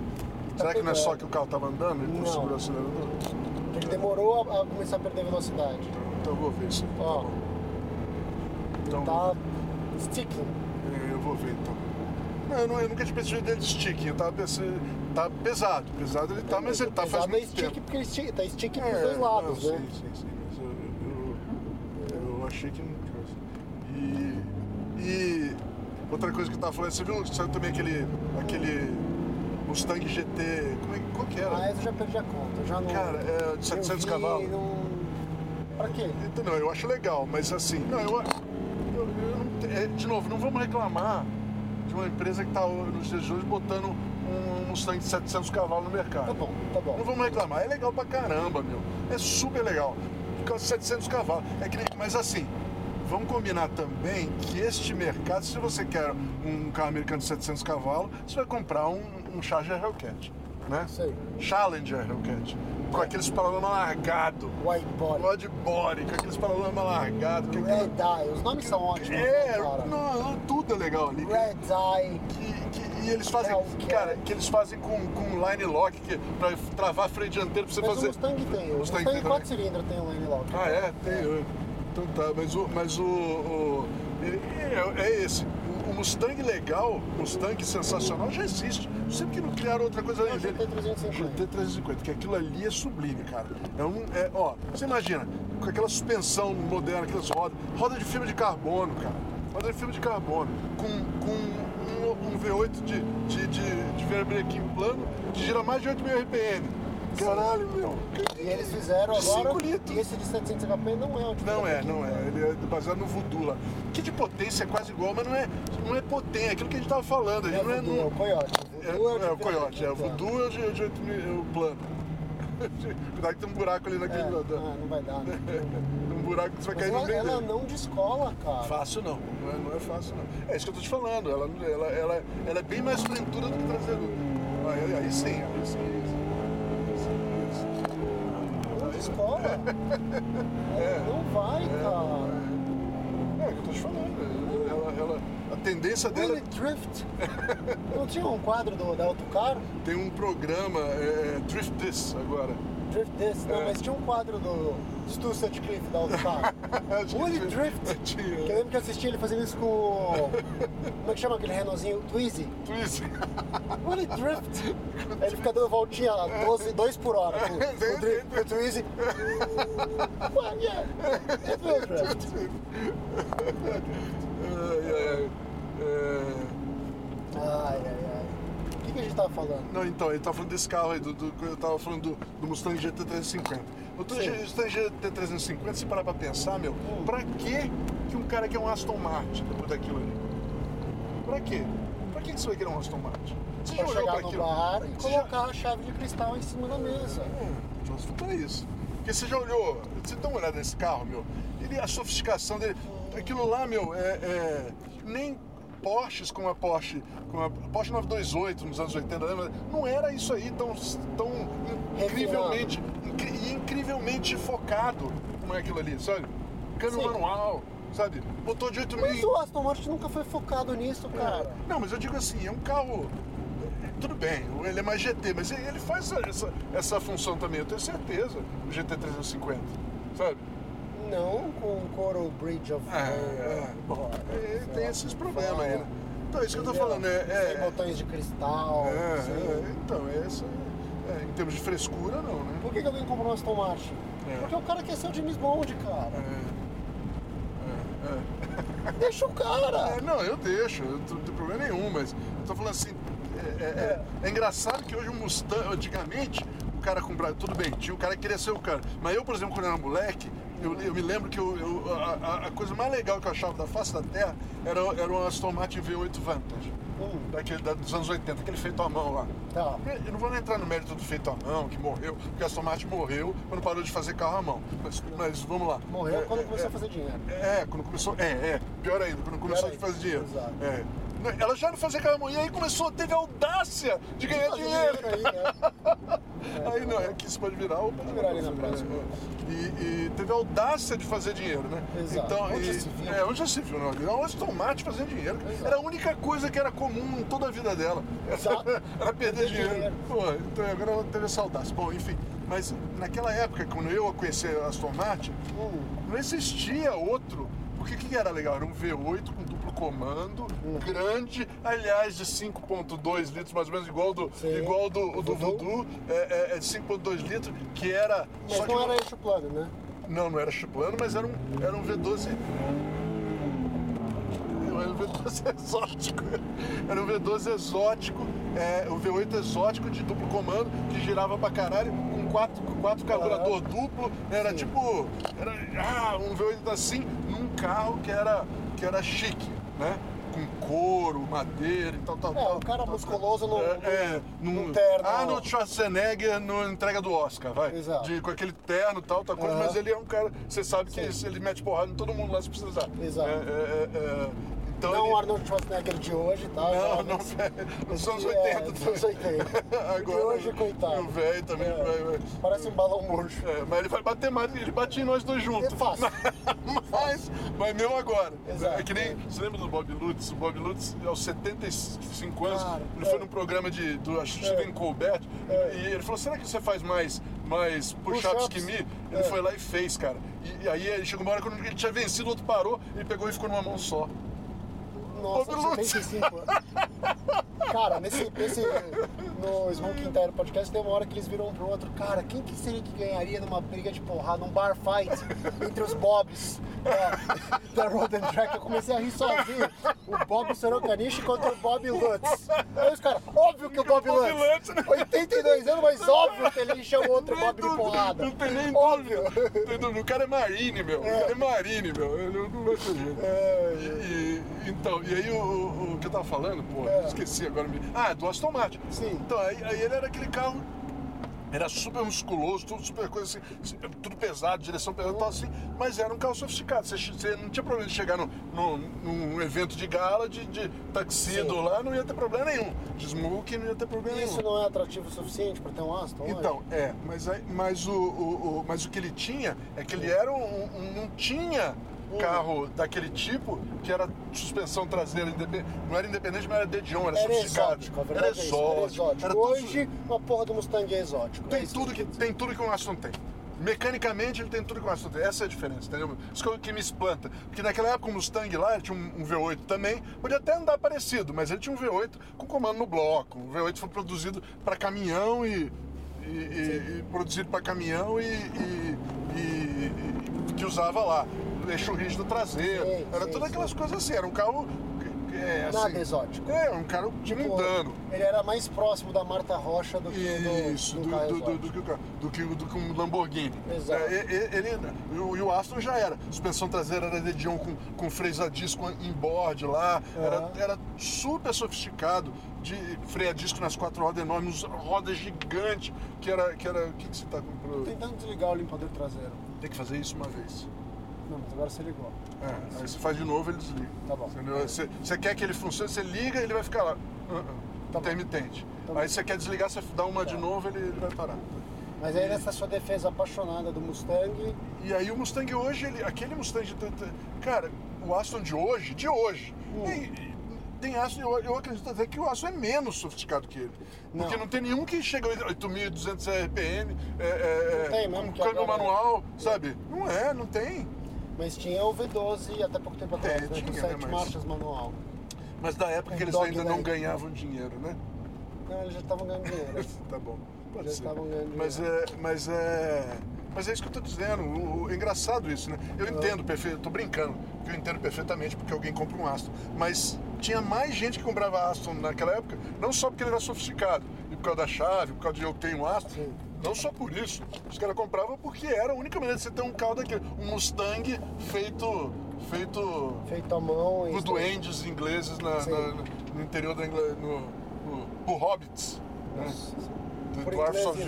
Será que não é só que o carro tava andando e Não. por segurar o acelerador? Ele demorou a, a começar a perder velocidade. Então eu vou ver isso. aí, Ó. Tá bom. Então, Tá sticking. é, eu vou ver então. Não, eu, não, eu nunca tinha percebido dele de stick. Eu tava pensando. Tá pesado. Pesado ele tá, mas ele tá faz Pesado é stick tempo. porque ele stick, tá stick É, pros dois lados, não, né? Sim, sim, sim. Mas eu, eu, eu achei que não. E, E outra coisa que eu tava falando, você viu saiu também aquele, aquele Mustang GT, como é, qual que era? Ah, essa eu já perdi a conta. Já não. Cara, é de 700 eu vi, cavalos. Não... Pra quê? Então, não, eu acho legal, mas assim, não, eu, eu- eu te- é, de novo, não vamos reclamar de uma empresa que está nos dias de hoje botando um Mustang de 700 cavalos no mercado. Tá bom, tá bom. Não vamos reclamar, é legal pra caramba, meu. É super legal. De 700 cavalos. É que, nem- mas assim, vamos combinar também que este mercado, se você quer um carro americano de 700 cavalos, você vai comprar um, um Charger Hellcat, né? Sei. Challenger Hellcat. Com aqueles paralamas largados. White body. Rod body, com aqueles paralamas largados. Red. Eye. Os nomes são ótimos. né, É, cara. não, tudo é legal ali. Red Eye. Que- que- e eles fazem, Hellcat. cara, que eles fazem com, com line lock, que, pra travar freio dianteiro pra você Mas fazer. o Mustang tem. O Mustang Mustang, tem 4 também. cilindros tem um line lock. Ah, é? Tem. é. Então tá, mas o. Mas o, o- é, é esse. O, Mustang legal, Mustang sensacional já existe. Não sei porque não criaram outra coisa o além dele. GT350. GT350, que aquilo ali é sublime, cara. É um. É, ó, você imagina, com aquela suspensão moderna, aquelas rodas, roda de fibra de carbono, cara. Roda de fibra de carbono. Com, com um, um V8 de, de, de, de plano que gira mais de 8 mil RPM. Caralho, meu. E eles fizeram De agora. cinco litros. E esse de 700 HP não é o de Não é, não é. Ele é baseado no voodoo lá. Que de potência é quase igual, mas não é, não é potência. É aquilo que a gente tava falando. É o não é, voodoo, é o não, coiote. é, O voodoo é o de coiote. É o verdade, voodoo é o de, de 8 mil, é o plano. Cuidado que tem um buraco ali É, naquele. da- ah, não vai dar. Né? um buraco que você vai Mas cair no ela, meio ela não descola, cara. Fácil não, não é, não é fácil não. É isso que eu tô te falando, ela, ela, ela, ela é bem mais frentura do que traseiro. Aí, aí sim, aí sim. aí sim. Não descola. É. Não vai, cara. É, é o que eu tô te falando. Ela, ela, a tendência dela Willy Drift. Não tinha um quadro do, da Autocar? tem um programa, é, Drift This agora. Drift This? Não, É. mas tinha um quadro do Stu Sutcliffe da que Willy tinha. Drift. Tinha. Que eu lembro que eu assisti ele fazendo isso com. Como é que chama aquele Renaultzinho? Twizy. Twist. Willy Drift. Aí ele fica dando voltinha 12, 2 por hora com, com, o dri- com o Twizy. Well, yeah. Willy Drift. Ai, ai, ai. É, Ai, ai, que, que a gente tava falando? Não, então, ele tá falando desse carro aí, do, do- eu tava falando do, do Mustang GT350. O. Mustang GT350, se parar pra pensar, meu, pra que que um cara quer um Aston Martin depois daquilo ali? Pra quê? Pra que que você vai querer um Aston Martin? Você já Pra olhou chegar pra no aquilo? bar e colocar a chave de cristal em cima da mesa. É, só se for pra isso. Porque você já olhou, você dá uma olhada nesse carro, meu, ele, a sofisticação dele, aquilo lá, meu, é, é- nem Porsches como a Porsche, como a Porsche 928 nos anos 80, lembra? não era isso aí tão, tão incrivelmente, incri- incrivelmente focado como é aquilo ali, sabe? Câmbio manual, sabe? Motor de 8 Mas mil. o Aston Martin nunca foi focado nisso, cara. Não, mas eu digo assim, é um carro. Tudo bem, ele é mais GT, mas ele faz essa, essa, essa função também, eu tenho certeza, o GT350, sabe? Não com o Coral Bridge of É, é, bom, é, tem esses problemas aí, né? Então, é isso que eu tô falando, é. Sem é, botões de cristal. é, é, então, essa. é, em termos de frescura, não, né? Por que, que alguém comprou um Aston Martin? Porque o cara quer ser o James Bond, cara. É, é, Deixa o cara. não, eu deixo, eu não tem problema nenhum, mas eu tô falando assim. É, é, é- é engraçado que hoje o Mustang, antigamente, o cara comprava, tudo bem, tinha o cara que queria ser o cara. Mas eu, por exemplo, quando eu era moleque, eu, eu me lembro que eu, eu- a, a- coisa mais legal que eu achava da face da terra era, era um Aston Martin V8 Vantage. Hum, daquele, da- dos anos 80, aquele feito à mão lá. tá. Eu não vou nem entrar no mérito do feito à mão, que morreu, porque a Aston Martin morreu quando parou de fazer carro à mão. Mas, mas vamos lá. Morreu É, quando é, começou é, a fazer dinheiro. É, quando começou. É, é. Pior ainda, quando começou a fazer dinheiro. exato. É. Ela já não fazia mão, e aí começou, teve a audácia de ganhar dinheiro. aí, né? Aí não, é que isso pode virar ou Pode virar ali na próxima. E, e teve a audácia de fazer dinheiro, né? Exato. Então, Onde e- já se viu? É, onde já se viu, não? Era um Martin fazendo dinheiro. Exato. Era a única coisa que era comum em toda a vida dela. Exato. Era perder dinheiro. dinheiro. Pô, então agora ela teve essa audácia. Bom, enfim. Mas naquela época, quando eu conheci a Aston Martin, Hum, não existia outro. Porque o que que era legal? Era um V8 com duplo comando, Uhum. grande, aliás, de 5.2 litros, mais ou menos igual do, Sim. igual do, do Voodoo. É, é, é de 5.2 litros, que era. Mas só que não era eixo plano, né? não, não era chiplano, mas era um, era um V12. Era um V12 exótico. Era um V12 exótico, é, o V8 exótico de duplo comando, que girava pra caralho, com quatro, quatro carburador duplo. Era Sim. tipo. Era ah, um V8 assim, num carro que era, que era chique, né? Com couro, madeira e tal, tal, É, tal. o cara tal, musculoso no- é, é, num num terno. Arnold Schwarzenegger no entrega do Oscar, vai. Exato. De, com aquele terno e tal, tal coisa, Aham. mas ele é um cara. Você sabe que ele mete porrada em todo mundo lá se precisar. Exato. É, é, é, é, então Não ele- o Arnold Schwarzenegger de hoje, tá? Não, não. Nos anos É, 80. nos anos 80. Agora, De hoje, coitado. O velho também É. vai. vai- Parece um balão murcho. É, mas ele vai bater mais, ele bate em nós dois juntos. É fácil. mas, mas mesmo agora. Exato. É que nem. Você lembra do Bob Lutz? O Bob Lutz, aos 75 anos, Cara, ele é. foi num programa de, do acho que Stephen Colbert É. e ele falou: será que você faz mais, mais push-ups que mim? Ele É. foi lá e fez, cara. E, e aí ele chegou uma hora quando ele tinha vencido, o outro parou, ele pegou e ficou numa mão só. Nossa, Bob Lutz. 75 anos. Cara, nesse, nesse, no Smoking Tire Podcast tem uma hora que eles viram um pro outro. Cara, quem que seria que ganharia numa briga de porrada, num bar fight entre os Bobs da, da Road and Track? Eu comecei a rir sozinho. O Bob Sorocanishi contra o Bob Lutz. Aí os caras, óbvio que o Bob Bob Lutz. Lutz, né? 82 anos, mas óbvio que ele encheu o outro Bob de Não- porrada. Não tem nem Óbvio. dúvida. Não. O cara é Marine, meu. O cara é Marine, meu. Ele não vai ter jeito. É, E, e- então, e aí o, o- o que eu tava falando, pô, É. esqueci agora. Ah, do Aston Martin. Sim. Então, aí, aí ele era aquele carro. Era super musculoso, tudo super coisa assim, tudo pesado, direção pesada, tal assim, mas era um carro sofisticado. Você, você não tinha problema de chegar no, no- num evento de gala, de, de taxido Sim. lá, não ia ter problema nenhum. De smoke não ia ter problema nenhum. Isso não é atrativo o suficiente pra ter um Aston? hoje? Então, é, mas, mas, o, o- o- mas o que ele tinha é que ele era um, um- não tinha carro daquele tipo que era suspensão traseira não era independente, mas era dedion, era, Era sofisticado. exótico, verdade era é isso, era exótico. exótico. era tudo- Hoje, uma porra do Mustang é exótico. É tem isso tudo que tem tudo que um Aston tem. Mecanicamente ele tem tudo que um Aston tem. Essa é a diferença, entendeu? Isso que eu- que me espanta. Porque naquela época o Mustang lá, ele tinha um, um V8 também, podia até andar parecido, mas ele tinha um V8 com comando no bloco. O V8 foi produzido para caminhão e, e- e- e produzido para caminhão e que usava lá. Eixo rígido traseiro. Sim, era sim, todas aquelas sim. coisas assim. Era um carro. é, Nada assim, exótico. É, um carro Tipo, mundano. Ele era mais próximo da Marta Rocha do que do, Isso, do, do, do, do, que do que do que um Lamborghini. Exato. É, e- ele, e o- Aston já era. Suspensão traseira era dedião com, com freio a disco em board lá. Era, Aham. era super sofisticado. De freio a disco nas quatro rodas enormes, rodas gigantes. Que era. Que era o que, que você tá com. pro- Tentando desligar o limpador traseiro. Tem que fazer isso uma vez. Não, mas agora você ligou. É, aí você faz de novo ele desliga. Tá bom. Você, você quer que ele funcione, você liga ele vai ficar lá. Uh -uh, Tá intermitente. Tá aí você quer desligar, você dá uma de novo, ele, ele vai parar. Mas aí nessa sua defesa apaixonada do Mustang, E aí o Mustang hoje, ele, aquele Mustang Cara, o Aston de hoje, de hoje, Hum. tem, tem Aston, eu, eu acredito até que o Aston é menos sofisticado que ele. Porque Não. não tem nenhum que chega a 8.200 RPM, é, é, Não tem mesmo, com que câmbio manual, sabe? Não é, não tem. Mas tinha o V12 até pouco tempo atrás, É, né? com tinha, sete né, mas- marchas manual. Mas da época que eles ainda não ganhavam dinheiro, né? Não, eles já estavam ganhando dinheiro. tá bom. Pode Já ser. estavam ganhando Mas é, mas é. Mas é isso que eu tô dizendo. O, o- é engraçado isso, né? Eu entendo perfeito, tô brincando, eu entendo perfeitamente porque alguém compra um Aston. Mas tinha mais gente que comprava Aston naquela época, não só porque ele era sofisticado, e por causa da chave, por causa de eu ter um Aston. Sim. Não só por isso. Os caras compravam porque era a única maneira de você ter um carro daquele. Um Mustang feito. feito. Feito à mão. por duendes ingleses na- na- no interior da Inglaterra. No, no, por hobbits. Né? Nossa. Por Dwarfs of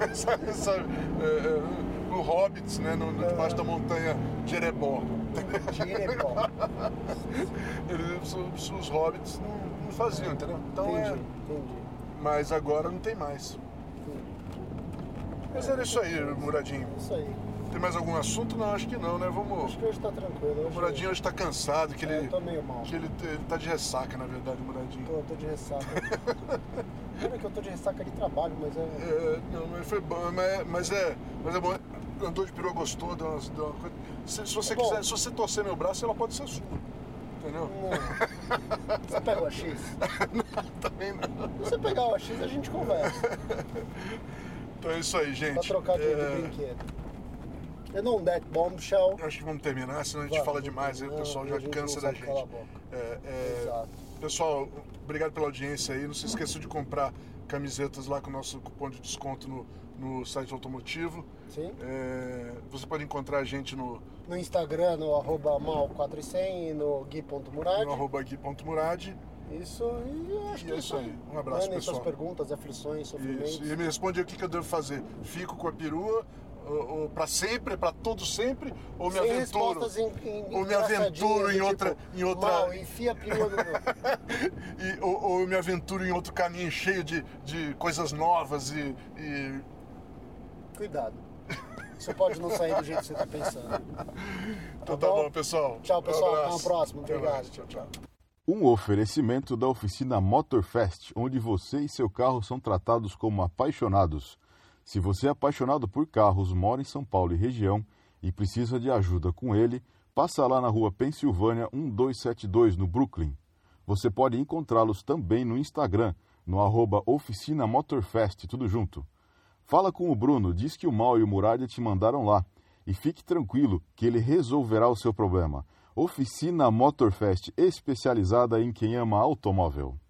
mas, sabe, sabe, é, é, o Hobbits, né, no, no- debaixo da montanha Jerebó. Eles, os, os Hobbits não, não faziam, entendeu? Então Entendi, é, entendi. mas agora não tem mais. Mas era isso aí, Muradinho. Isso aí. Tem mais algum assunto? Não, acho que não, né? Acho Vamos. que hoje tá tranquilo. O Muradinho hoje tá cansado, que É, ele. eu tô meio mal. Que ele, ele tá de ressaca, na verdade, o Muradinho. Tô, tô de ressaca. Olha que eu tô de ressaca de trabalho, mas é. É, não, mas foi bom, mas, mas é, mas é bom. Andou de perua gostou, deu uma, deu uma coisa. Se, se você Bom. quiser, se você torcer meu braço, ela pode ser sua. Entendeu? Não. Você pega o AX? Também não. Se você pegar o AX, a gente conversa. Então é isso aí, gente. Pra trocar de, de É, brinquedo. And on that bombshell. Eu acho que vamos terminar, senão a gente fala demais, aí o não, pessoal já cansa não da gente. É, é, Exato. Pessoal, obrigado pela audiência aí. Não se esqueça de comprar camisetas lá com o nosso cupom de desconto no, no site automotivo. Sim. É, você pode encontrar a gente no, No Instagram, no arroba mal400 e no gui.murad. no arroba gui.murad. Isso, e eu acho que é isso aí. Um abraço, Mandem pessoal. suas perguntas, aflições, sofrimentos. Isso. E me responde o que, que eu devo fazer. Fico com a perua ou, ou para sempre, para todo sempre? Ou me Sem aventuro? em, em, ou me aventuro em outra, tipo, em outra Mal, enfia a perua no... e, ou, ou eu me aventuro em outro caminho cheio de, de coisas novas e, e Cuidado. Você pode não sair do jeito que você está pensando. Então tá bom, pessoal. Tchau, pessoal. Um Até próxima. Até Obrigado. Tchau, tchau. Um oferecimento da oficina Motorfest, onde você e seu carro são tratados como apaixonados. Se você é apaixonado por carros, mora em São Paulo e região e precisa de ajuda com ele, passa lá na rua Pensilvânia 1272, no Brooklyn. Você pode encontrá-los também no Instagram, no arroba Oficina Motorfest, tudo junto. Fala com o Bruno, diz que o Mal e o Muralha te mandaram lá. E fique tranquilo que ele resolverá o seu problema. Oficina Motorfest, especializada em quem ama automóvel.